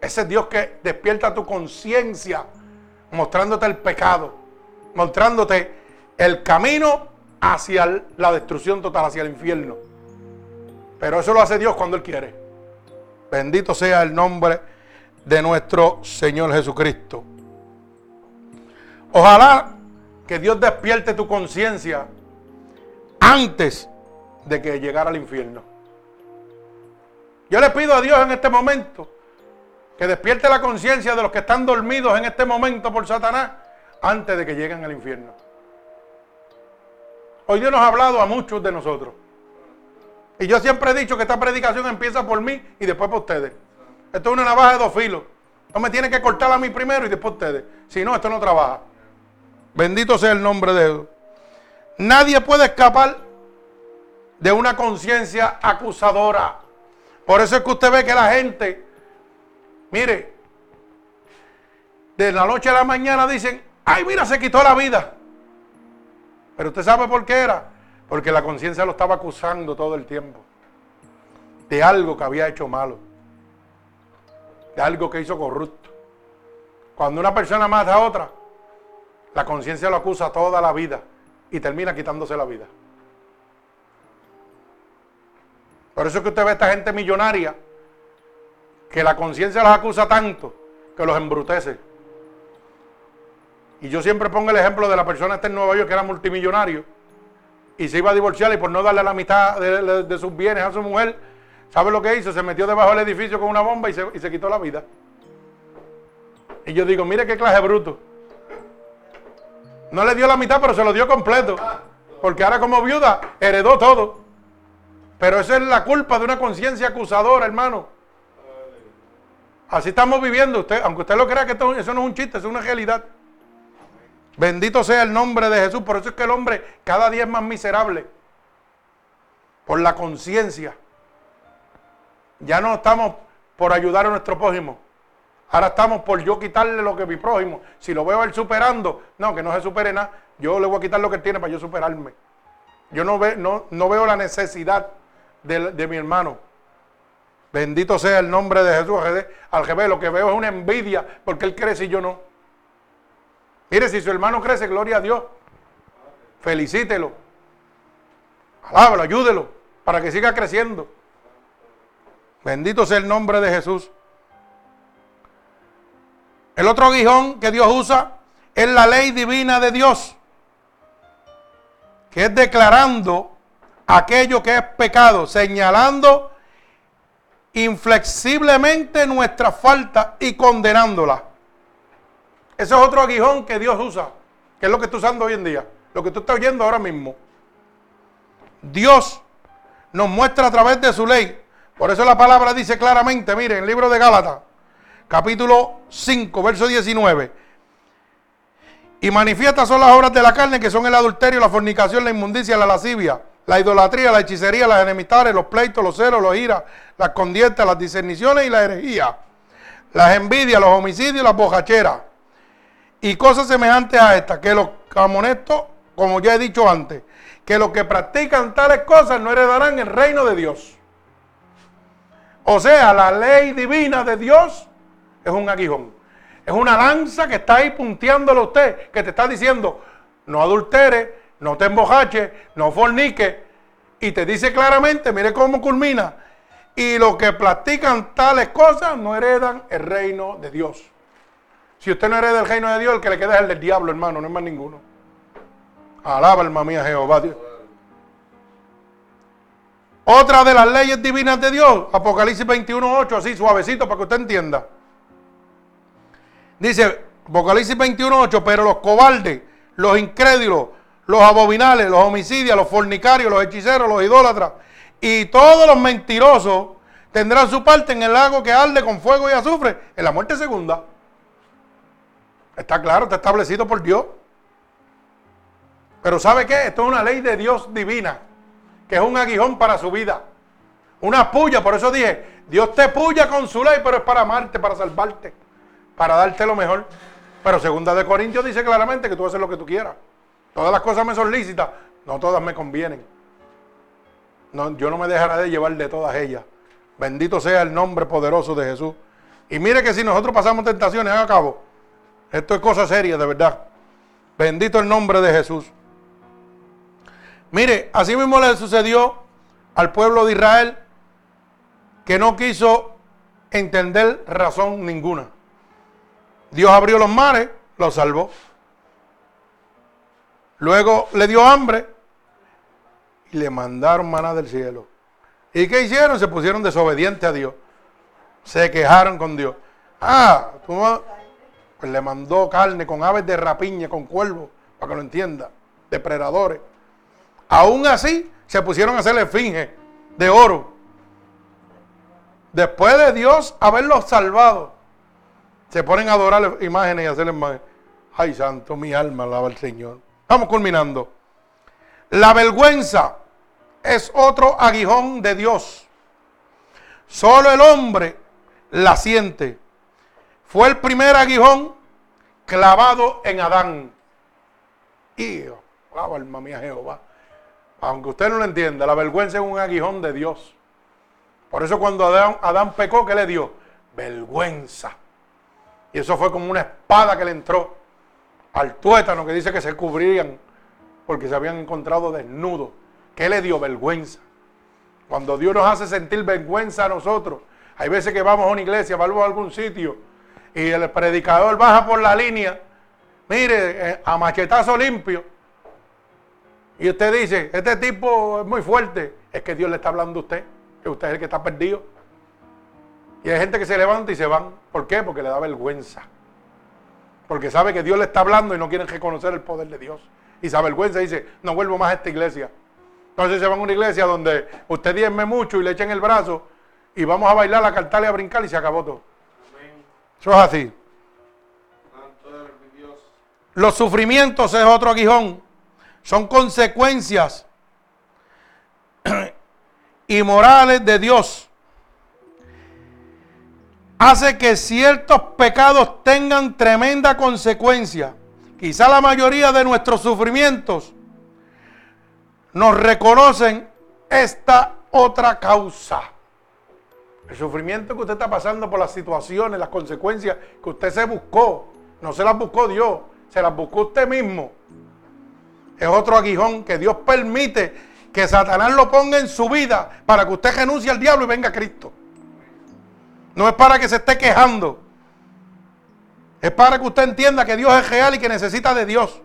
Ese es Dios que despierta tu conciencia, mostrándote el pecado, mostrándote el camino hacia la destrucción total, hacia el infierno. Pero eso lo hace Dios cuando Él quiere. Bendito sea el nombre de nuestro Señor Jesucristo. Ojalá que Dios despierte tu conciencia antes de que llegara al infierno. Yo le pido a Dios en este momento que despierte la conciencia de los que están dormidos en este momento por Satanás antes de que lleguen al infierno. Hoy Dios nos ha hablado a muchos de nosotros. Y yo siempre he dicho que esta predicación empieza por mí y después por ustedes. Esto es una navaja de dos filos. No me tiene que cortar a mí primero y después ustedes. Si no, esto no trabaja. Bendito sea el nombre de Dios. Nadie puede escapar de una conciencia acusadora. Por eso es que usted ve que la gente, mire, de la noche a la mañana dicen, ay, mira, se quitó la vida. Pero usted sabe por qué era. Porque la conciencia lo estaba acusando todo el tiempo. De algo que había hecho malo. De algo que hizo corrupto. Cuando una persona mata a otra, la conciencia lo acusa toda la vida y termina quitándose la vida. Por eso es que usted ve a esta gente millonaria que la conciencia los acusa tanto que los embrutece. Y yo siempre pongo el ejemplo de la persona esta en Nueva York que era multimillonario y se iba a divorciar y por no darle la mitad de, sus bienes a su mujer, ¿sabe lo que hizo? Se metió debajo del edificio con una bomba y se, quitó la vida. Y yo digo, mire qué clase bruto. No le dio la mitad, pero se lo dio completo. Porque ahora como viuda heredó todo. Pero esa es la culpa de una conciencia acusadora, hermano. Así estamos viviendo. Usted, aunque usted lo crea que eso no es un chiste, es una realidad. Bendito sea el nombre de Jesús. Por eso es que el hombre cada día es más miserable. Por la conciencia. Ya no estamos por ayudar a nuestro prójimo. Ahora estamos por yo quitarle lo que mi prójimo. Si lo veo él superando, no, que no se supere nada. Yo le voy a quitar lo que tiene para yo superarme. Yo no, no veo la necesidad de, de, mi hermano. Bendito sea el nombre de Jesús. Al revés, lo que veo es una envidia porque él crece y yo no. Mire, si su hermano crece, gloria a Dios. Felicítelo. Alábalo, ayúdelo para que siga creciendo. Bendito sea el nombre de Jesús. El otro aguijón que Dios usa es la ley divina de Dios, que es declarando aquello que es pecado, señalando inflexiblemente nuestra falta y condenándola. Ese es otro aguijón que Dios usa, que es lo que está usando hoy en día, lo que tú estás oyendo ahora mismo. Dios nos muestra a través de su ley. Por eso la palabra dice claramente, miren, el libro de Gálatas, capítulo 5, verso 19. Y manifiestas son las obras de la carne, que son el adulterio, la fornicación, la inmundicia, la lascivia, la idolatría, la hechicería, las enemistades, los pleitos, los celos, los iras, las condientas, las discerniciones y la herejía, las envidias, los homicidios, las bojacheras y cosas semejantes a estas, que los camonestos, como ya he dicho antes, que los que practican tales cosas no heredarán el reino de Dios. O sea, la ley divina de Dios es un aguijón. Es una lanza que está ahí punteándolo a usted, que te está diciendo, no adultere, no te embojache, no fornique. Y te dice claramente, mire cómo culmina, y los que practican tales cosas no heredan el reino de Dios. Si usted no hereda el reino de Dios, el que le queda es el del diablo, hermano, no es más ninguno. Alaba, alma mía, Jehová Dios. Otra de las leyes divinas de Dios, Apocalipsis 21.8, así suavecito para que usted entienda. Dice Apocalipsis 21.8, pero los cobardes, los incrédulos, los abominales, los homicidios, los fornicarios, los hechiceros, los idólatras y todos los mentirosos tendrán su parte en el lago que arde con fuego y azufre en la muerte segunda. Está claro, está establecido por Dios. Pero ¿sabe qué? Esto es una ley de Dios divina, que es un aguijón para su vida. Una puya, por eso dije, Dios te puya con su ley, pero es para amarte, para salvarte, para darte lo mejor. Pero segunda de Corintios dice claramente que tú haces lo que tú quieras. Todas las cosas me son lícitas, no todas me convienen. No, yo no me dejaré de llevar de todas ellas. Bendito sea el nombre poderoso de Jesús. Y mire que si nosotros pasamos tentaciones, haga cabo. Esto es cosa seria, de verdad. Bendito el nombre de Jesús. Mire, así mismo le sucedió al pueblo de Israel que no quiso entender razón ninguna. Dios abrió los mares, los salvó. Luego le dio hambre y le mandaron maná del cielo. ¿Y qué hicieron? Se pusieron desobedientes a Dios. Se quejaron con Dios. Ah, tú pues le mandó carne con aves de rapiña, con cuervos, para que lo entienda, depredadores. Aún así, se pusieron a hacer esfinge de oro. Después de Dios haberlos salvado, se ponen a adorar imágenes y hacer imágenes. Ay, santo, mi alma alaba al Señor. Vamos culminando. La vergüenza es otro aguijón de Dios. Solo el hombre la siente. Fue el primer aguijón clavado en Adán. Y, alma mía Jehová. Aunque usted no lo entienda, la vergüenza es un aguijón de Dios. Por eso cuando Adán, Adán pecó, ¿qué le dio? Vergüenza. Y eso fue como una espada que le entró al tuétano que dice que se cubrían porque se habían encontrado desnudos. ¿Qué le dio vergüenza? Cuando Dios nos hace sentir vergüenza a nosotros, hay veces que vamos a una iglesia, vamos a algún sitio y el predicador baja por la línea, mire, eh, a machetazo limpio. Y usted dice, este tipo es muy fuerte. Es que Dios le está hablando a usted, que usted es el que está perdido. Y hay gente que se levanta y se van. ¿Por qué? Porque le da vergüenza. Porque sabe que Dios le está hablando y no quieren reconocer el poder de Dios. Y se avergüenza y dice, no vuelvo más a esta iglesia. Entonces se van a una iglesia donde usted diezme mucho y le echen el brazo y vamos a bailar, a cantar y a brincar y se acabó todo. Eso es así. Los sufrimientos es otro aguijón. Son consecuencias <clears throat> inmorales de Dios. Hace que ciertos pecados tengan tremenda consecuencia. Quizá la mayoría de nuestros sufrimientos nos reconocen esta otra causa. El sufrimiento que usted está pasando por las situaciones, las consecuencias que usted se buscó, no se las buscó Dios, se las buscó usted mismo. Es otro aguijón que Dios permite que Satanás lo ponga en su vida para que usted renuncie al diablo y venga a Cristo. No es para que se esté quejando. Es para que usted entienda que Dios es real y que necesita de Dios.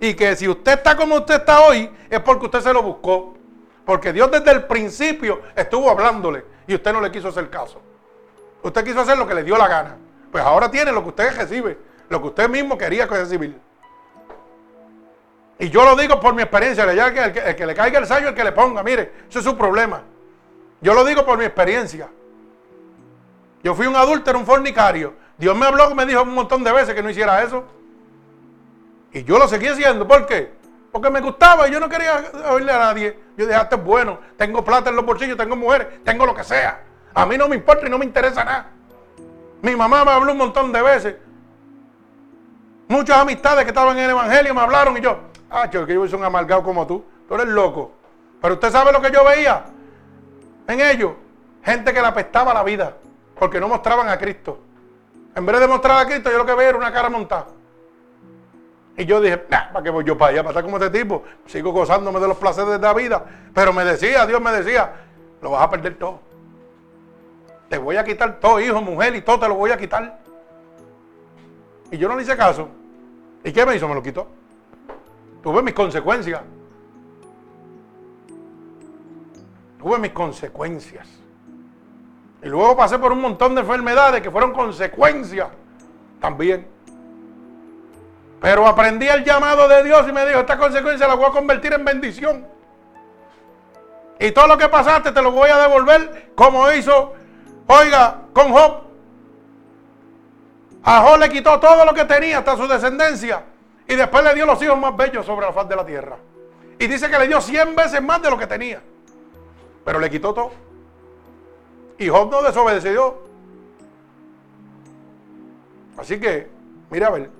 Y que si usted está como usted está hoy, es porque usted se lo buscó. Porque Dios desde el principio estuvo hablándole y usted no le quiso hacer caso. Usted quiso hacer lo que le dio la gana. Pues ahora tiene lo que usted recibe, lo que usted mismo quería recibir. Y yo lo digo por mi experiencia, el que, el que le caiga el sallo, el que le ponga, mire, eso es su problema. Yo lo digo por mi experiencia. Yo fui un adúltero, un fornicario. Dios me habló, me dijo un montón de veces que no hiciera eso. Y yo lo seguí haciendo. ¿Por qué? Porque me gustaba y yo no quería oírle a nadie. Yo dije, ah, esto es bueno. Tengo plata en los bolsillos, tengo mujeres, tengo lo que sea. A mí no me importa y no me interesa nada. Mi mamá me habló un montón de veces. Muchas amistades que estaban en el Evangelio me hablaron y yo, ah, yo que yo soy un amargado como tú. Tú eres loco. Pero usted sabe lo que yo veía en ellos. Gente que le apestaba la vida porque no mostraban a Cristo. En vez de mostrar a Cristo, yo lo que veía era una cara montada. Y yo dije, ¿para qué voy yo para allá? Para estar como este tipo. Sigo gozándome de los placeres de la vida. Pero me decía, Dios me decía, lo vas a perder todo. te voy a quitar todo, hijo, mujer y todo te lo voy a quitar. Y yo no le hice caso. ¿Y qué me hizo? Me lo quitó. Tuve mis consecuencias. Tuve mis consecuencias. Y luego pasé por un montón de enfermedades que fueron consecuencias también. Pero aprendí el llamado de Dios y me dijo, esta consecuencia la voy a convertir en bendición. Y todo lo que pasaste te lo voy a devolver como hizo, oiga, con Job. A Job le quitó todo lo que tenía, hasta su descendencia. Y después le dio los hijos más bellos sobre la faz de la tierra. Y dice que le dio 100 veces más de lo que tenía. Pero le quitó todo. Y Job no desobedeció. Así que, mira a ver,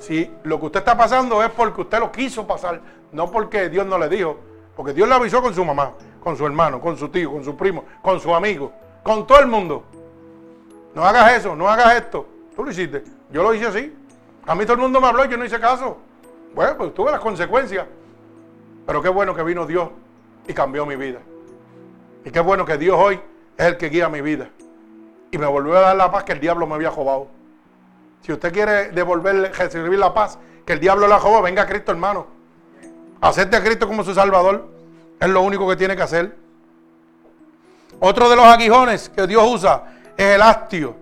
si lo que usted está pasando es porque usted lo quiso pasar, no porque Dios no le dijo, porque Dios le avisó con su mamá, con su hermano, con su tío, con su primo, con su amigo, con todo el mundo. No hagas eso, no hagas esto. Tú lo hiciste. Yo lo hice así. A mí todo el mundo me habló y yo no hice caso. Bueno, pues tuve las consecuencias. Pero qué bueno que vino Dios y cambió mi vida. Y qué bueno que Dios hoy es el que guía mi vida. Y me volvió a dar la paz que el diablo me había robado. Si usted quiere devolverle, recibir la paz que el diablo le ha robado, venga a Cristo, hermano. Acepte a Cristo como su Salvador. Es lo único que tiene que hacer. Otro de los aguijones que Dios usa es el hastio.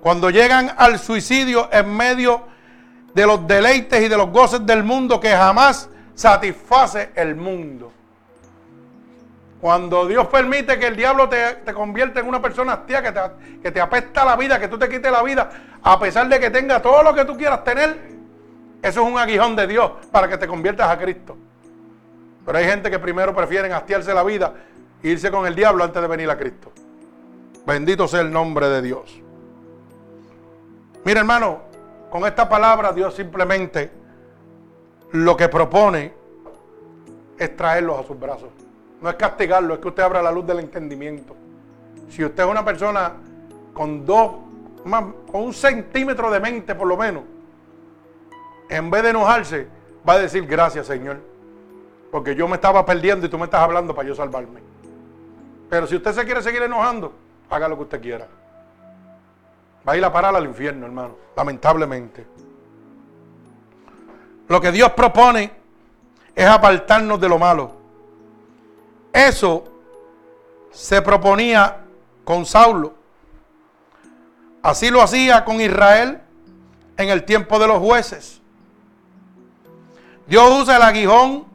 Cuando llegan al suicidio en medio de los deleites y de los goces del mundo que jamás satisface el mundo. Cuando Dios permite que el diablo te, te convierta en una persona hastía, que te, que te apesta la vida, que tú te quites la vida, a pesar de que tenga todo lo que tú quieras tener, eso es un aguijón de Dios para que te conviertas a Cristo. Pero hay gente que primero prefieren hastiarse la vida e irse con el diablo antes de venir a Cristo. Bendito sea el nombre de Dios. Mira hermano, con esta palabra Dios simplemente lo que propone es traerlos a sus brazos. No es castigarlo, es que usted abra la luz del entendimiento. Si usted es una persona con dos, con un centímetro de mente por lo menos, en vez de enojarse, va a decir gracias Señor. Porque yo me estaba perdiendo y tú me estás hablando para yo salvarme. Pero si usted se quiere seguir enojando, haga lo que usted quiera. Va a ir a parar al infierno, hermano. Lamentablemente. Lo que Dios propone es apartarnos de lo malo. Eso se proponía con Saulo. Así lo hacía con Israel en el tiempo de los jueces. Dios usa el aguijón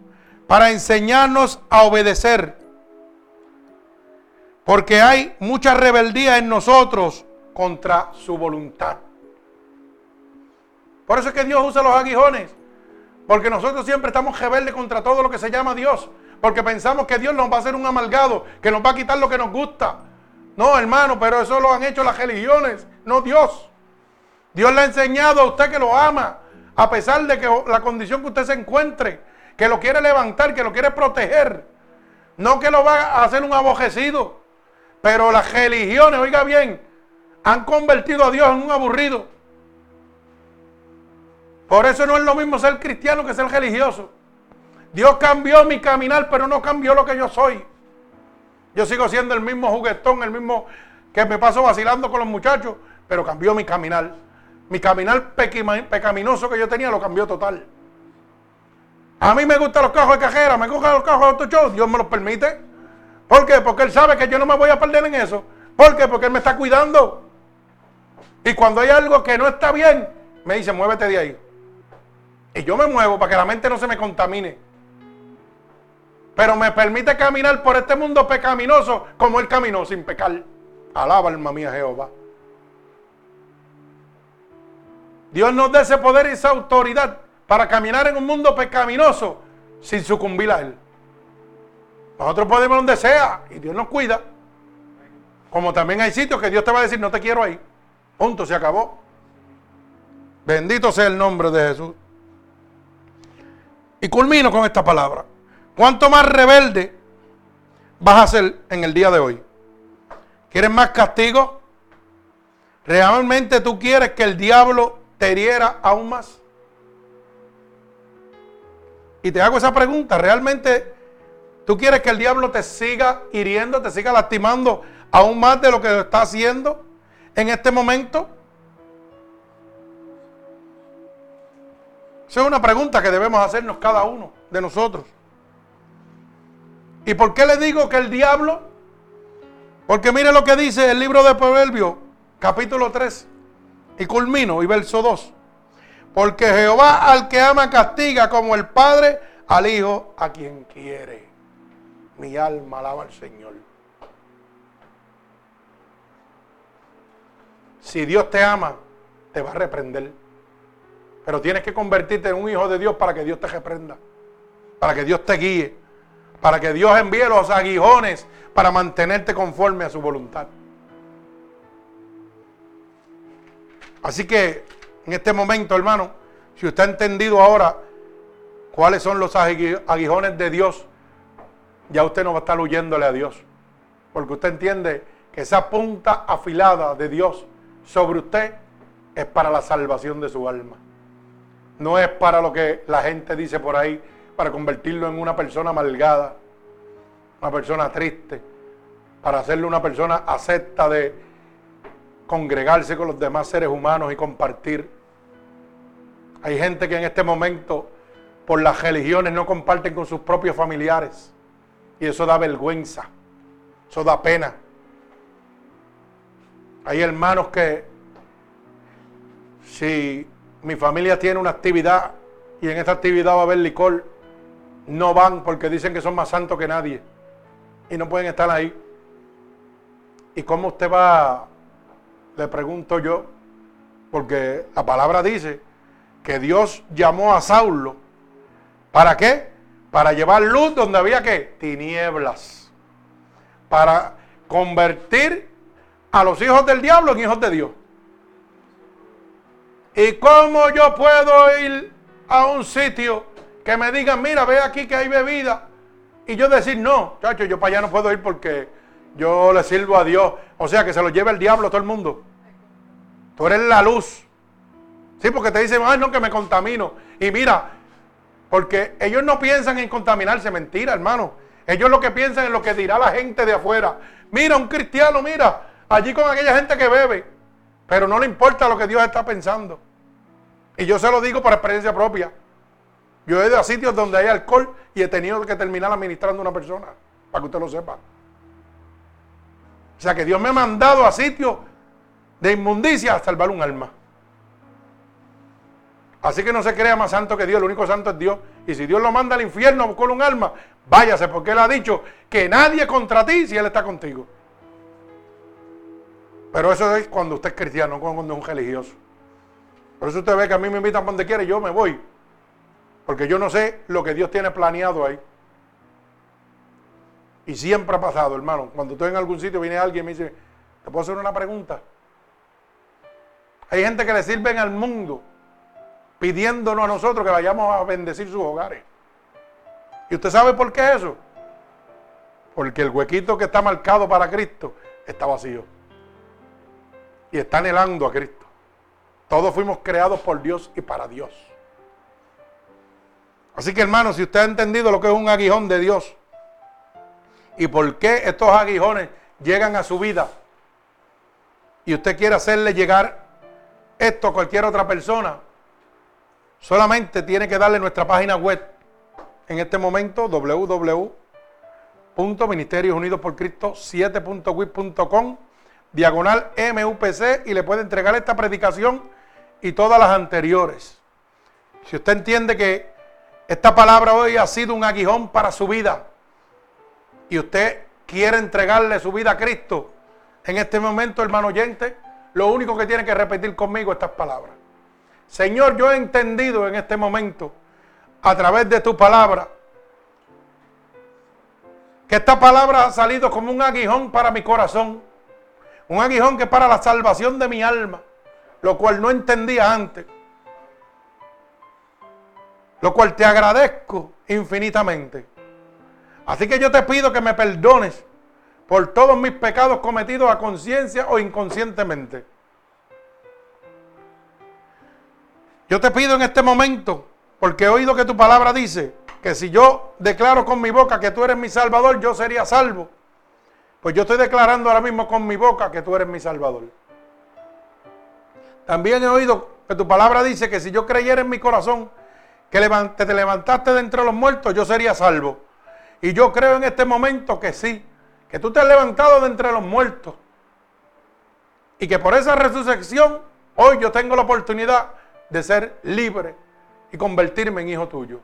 para enseñarnos a obedecer. Porque hay mucha rebeldía en nosotros contra su voluntad. Por eso es que Dios usa los aguijones. Porque nosotros siempre estamos rebeldes contra todo lo que se llama Dios. Porque pensamos que Dios nos va a hacer un amalgado, que nos va a quitar lo que nos gusta. No, hermano, pero eso lo han hecho las religiones, no Dios. Dios le ha enseñado a usted que lo ama, a pesar de que la condición que usted se encuentre, que lo quiere levantar, que lo quiere proteger. No que lo va a hacer un abojecido. Pero las religiones, oiga bien, han convertido a Dios en un aburrido. Por eso no es lo mismo ser cristiano que ser religioso. Dios cambió mi caminar, pero no cambió lo que yo soy. Yo sigo siendo el mismo juguetón, el mismo que me paso vacilando con los muchachos, pero cambió mi caminar. Mi caminar pecaminoso que yo tenía lo cambió total. A mí me gustan los cajos de cajera, me gustan los cajos de autoshow, Dios me los permite. ¿Por qué? Porque Él sabe que yo no me voy a perder en eso. ¿Por qué? Porque Él me está cuidando. Y cuando hay algo que no está bien, me dice, muévete de ahí. Y yo me muevo para que la mente no se me contamine pero me permite caminar por este mundo pecaminoso como Él caminó sin pecar. Alaba alma mía Jehová. Dios nos da ese poder y esa autoridad para caminar en un mundo pecaminoso sin sucumbir a Él. Nosotros podemos donde sea y Dios nos cuida. Como también hay sitios que Dios te va a decir, no te quiero ahí. Punto, se acabó. Bendito sea el nombre de Jesús. Y culmino con esta palabra. ¿Cuánto más rebelde vas a ser en el día de hoy? ¿Quieres más castigo? ¿Realmente tú quieres que el diablo te hiriera aún más? Y te hago esa pregunta, ¿realmente tú quieres que el diablo te siga hiriendo, te siga lastimando aún más de lo que está haciendo en este momento? Esa es una pregunta que debemos hacernos cada uno de nosotros. ¿Y por qué le digo que el diablo? Porque mire lo que dice el libro de Proverbios, capítulo 3, y culmino, y verso 2. Porque Jehová al que ama castiga como el Padre al Hijo a quien quiere. Mi alma alaba al Señor. Si Dios te ama, te va a reprender. Pero tienes que convertirte en un hijo de Dios para que Dios te reprenda. Para que Dios te guíe. Para que Dios envíe los aguijones para mantenerte conforme a su voluntad. Así que en este momento, hermano, si usted ha entendido ahora cuáles son los aguijones de Dios, ya usted no va a estar huyéndole a Dios. Porque usted entiende que esa punta afilada de Dios sobre usted es para la salvación de su alma. No es para lo que la gente dice por ahí, para convertirlo en una persona amargada, una persona triste, para hacerle una persona acepta de congregarse con los demás seres humanos y compartir. Hay gente que en este momento, por las religiones, no comparten con sus propios familiares. Y eso da vergüenza, eso da pena. Hay hermanos que, si mi familia tiene una actividad y en esta actividad va a haber licor, no van porque dicen que son más santos que nadie y no pueden estar ahí. ¿Y cómo usted va le pregunto yo, porque la palabra dice que Dios llamó a Saulo. ¿Para qué? Para llevar luz donde había que tinieblas. Para convertir a los hijos del diablo en hijos de Dios. ¿Y cómo yo puedo ir a un sitio que me digan, mira, ve aquí que hay bebida? Y yo decir, no, chacho, yo para allá no puedo ir porque yo le sirvo a Dios. O sea, que se lo lleve el diablo a todo el mundo. Tú eres la luz. Sí, porque te dicen, ay, no, que me contamino. Y mira, porque ellos no piensan en contaminarse, mentira, hermano. Ellos lo que piensan es lo que dirá la gente de afuera. Mira, un cristiano, mira, allí con aquella gente que bebe. Pero no le importa lo que Dios está pensando. Y yo se lo digo por experiencia propia. Yo he ido a sitios donde hay alcohol y he tenido que terminar administrando a una persona, para que usted lo sepa. O sea que Dios me ha mandado a sitios de inmundicia a salvar un alma. Así que no se crea más santo que Dios, el único santo es Dios. Y si Dios lo manda al infierno con un alma, váyase, porque Él ha dicho que nadie contra ti si Él está contigo. Pero eso es cuando usted es cristiano, no cuando es un religioso. Por eso usted ve que a mí me invitan donde quiere y yo me voy. Porque yo no sé lo que Dios tiene planeado ahí. Y siempre ha pasado, hermano. Cuando estoy en algún sitio, viene alguien y me dice, ¿te puedo hacer una pregunta? Hay gente que le sirven al mundo pidiéndonos a nosotros que vayamos a bendecir sus hogares. ¿Y usted sabe por qué eso? Porque el huequito que está marcado para Cristo está vacío. Y está anhelando a Cristo. Todos fuimos creados por Dios y para Dios. Así que hermano, si usted ha entendido lo que es un aguijón de Dios y por qué estos aguijones llegan a su vida y usted quiere hacerle llegar esto a cualquier otra persona, solamente tiene que darle nuestra página web en este momento www.ministeriosunidosporcristo 7.wit.com diagonal MUPC y le puede entregar esta predicación y todas las anteriores. Si usted entiende que esta palabra hoy ha sido un aguijón para su vida y usted quiere entregarle su vida a Cristo en este momento, hermano oyente, lo único que tiene que repetir conmigo estas palabras. Señor, yo he entendido en este momento, a través de tu palabra, que esta palabra ha salido como un aguijón para mi corazón. Un aguijón que es para la salvación de mi alma, lo cual no entendía antes. Lo cual te agradezco infinitamente. Así que yo te pido que me perdones por todos mis pecados cometidos a conciencia o inconscientemente. Yo te pido en este momento, porque he oído que tu palabra dice que si yo declaro con mi boca que tú eres mi salvador, yo sería salvo. Pues yo estoy declarando ahora mismo con mi boca que tú eres mi Salvador. También he oído que tu palabra dice que si yo creyera en mi corazón que te levantaste de entre los muertos, yo sería salvo. Y yo creo en este momento que sí, que tú te has levantado de entre los muertos. Y que por esa resurrección, hoy yo tengo la oportunidad de ser libre y convertirme en hijo tuyo.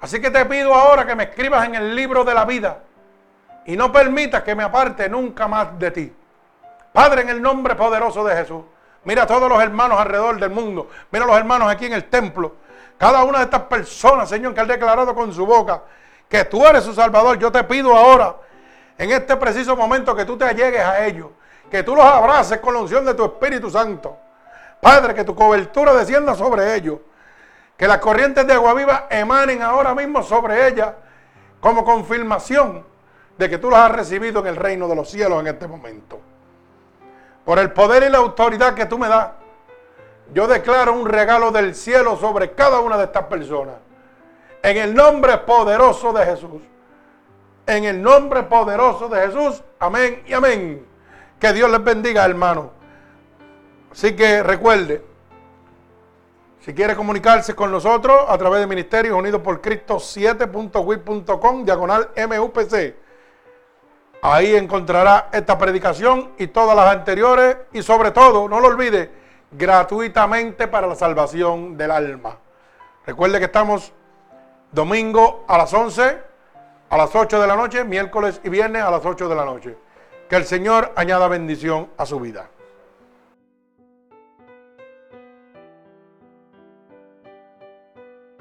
Así que te pido ahora que me escribas en el libro de la vida y no permitas que me aparte nunca más de ti. Padre, en el nombre poderoso de Jesús, mira a todos los hermanos alrededor del mundo, mira a los hermanos aquí en el templo, cada una de estas personas, Señor, que ha declarado con su boca que tú eres su Salvador, yo te pido ahora, en este preciso momento, que tú te allegues a ellos, que tú los abraces con la unción de tu Espíritu Santo. Padre, que tu cobertura descienda sobre ellos, que las corrientes de agua viva emanen ahora mismo sobre ellas como confirmación de que tú las has recibido en el reino de los cielos en este momento. Por el poder y la autoridad que tú me das, yo declaro un regalo del cielo sobre cada una de estas personas. En el nombre poderoso de Jesús. En el nombre poderoso de Jesús. Amén y amén. Que Dios les bendiga, hermano. Así que recuerde, si quiere comunicarse con nosotros a través de Ministerios Unidos por Cristo 7.wit.com, diagonal MUPC. Ahí encontrará esta predicación y todas las anteriores y sobre todo, no lo olvide, gratuitamente para la salvación del alma. Recuerde que estamos domingo a las 11, a las 8 de la noche, miércoles y viernes a las 8 de la noche. Que el Señor añada bendición a su vida.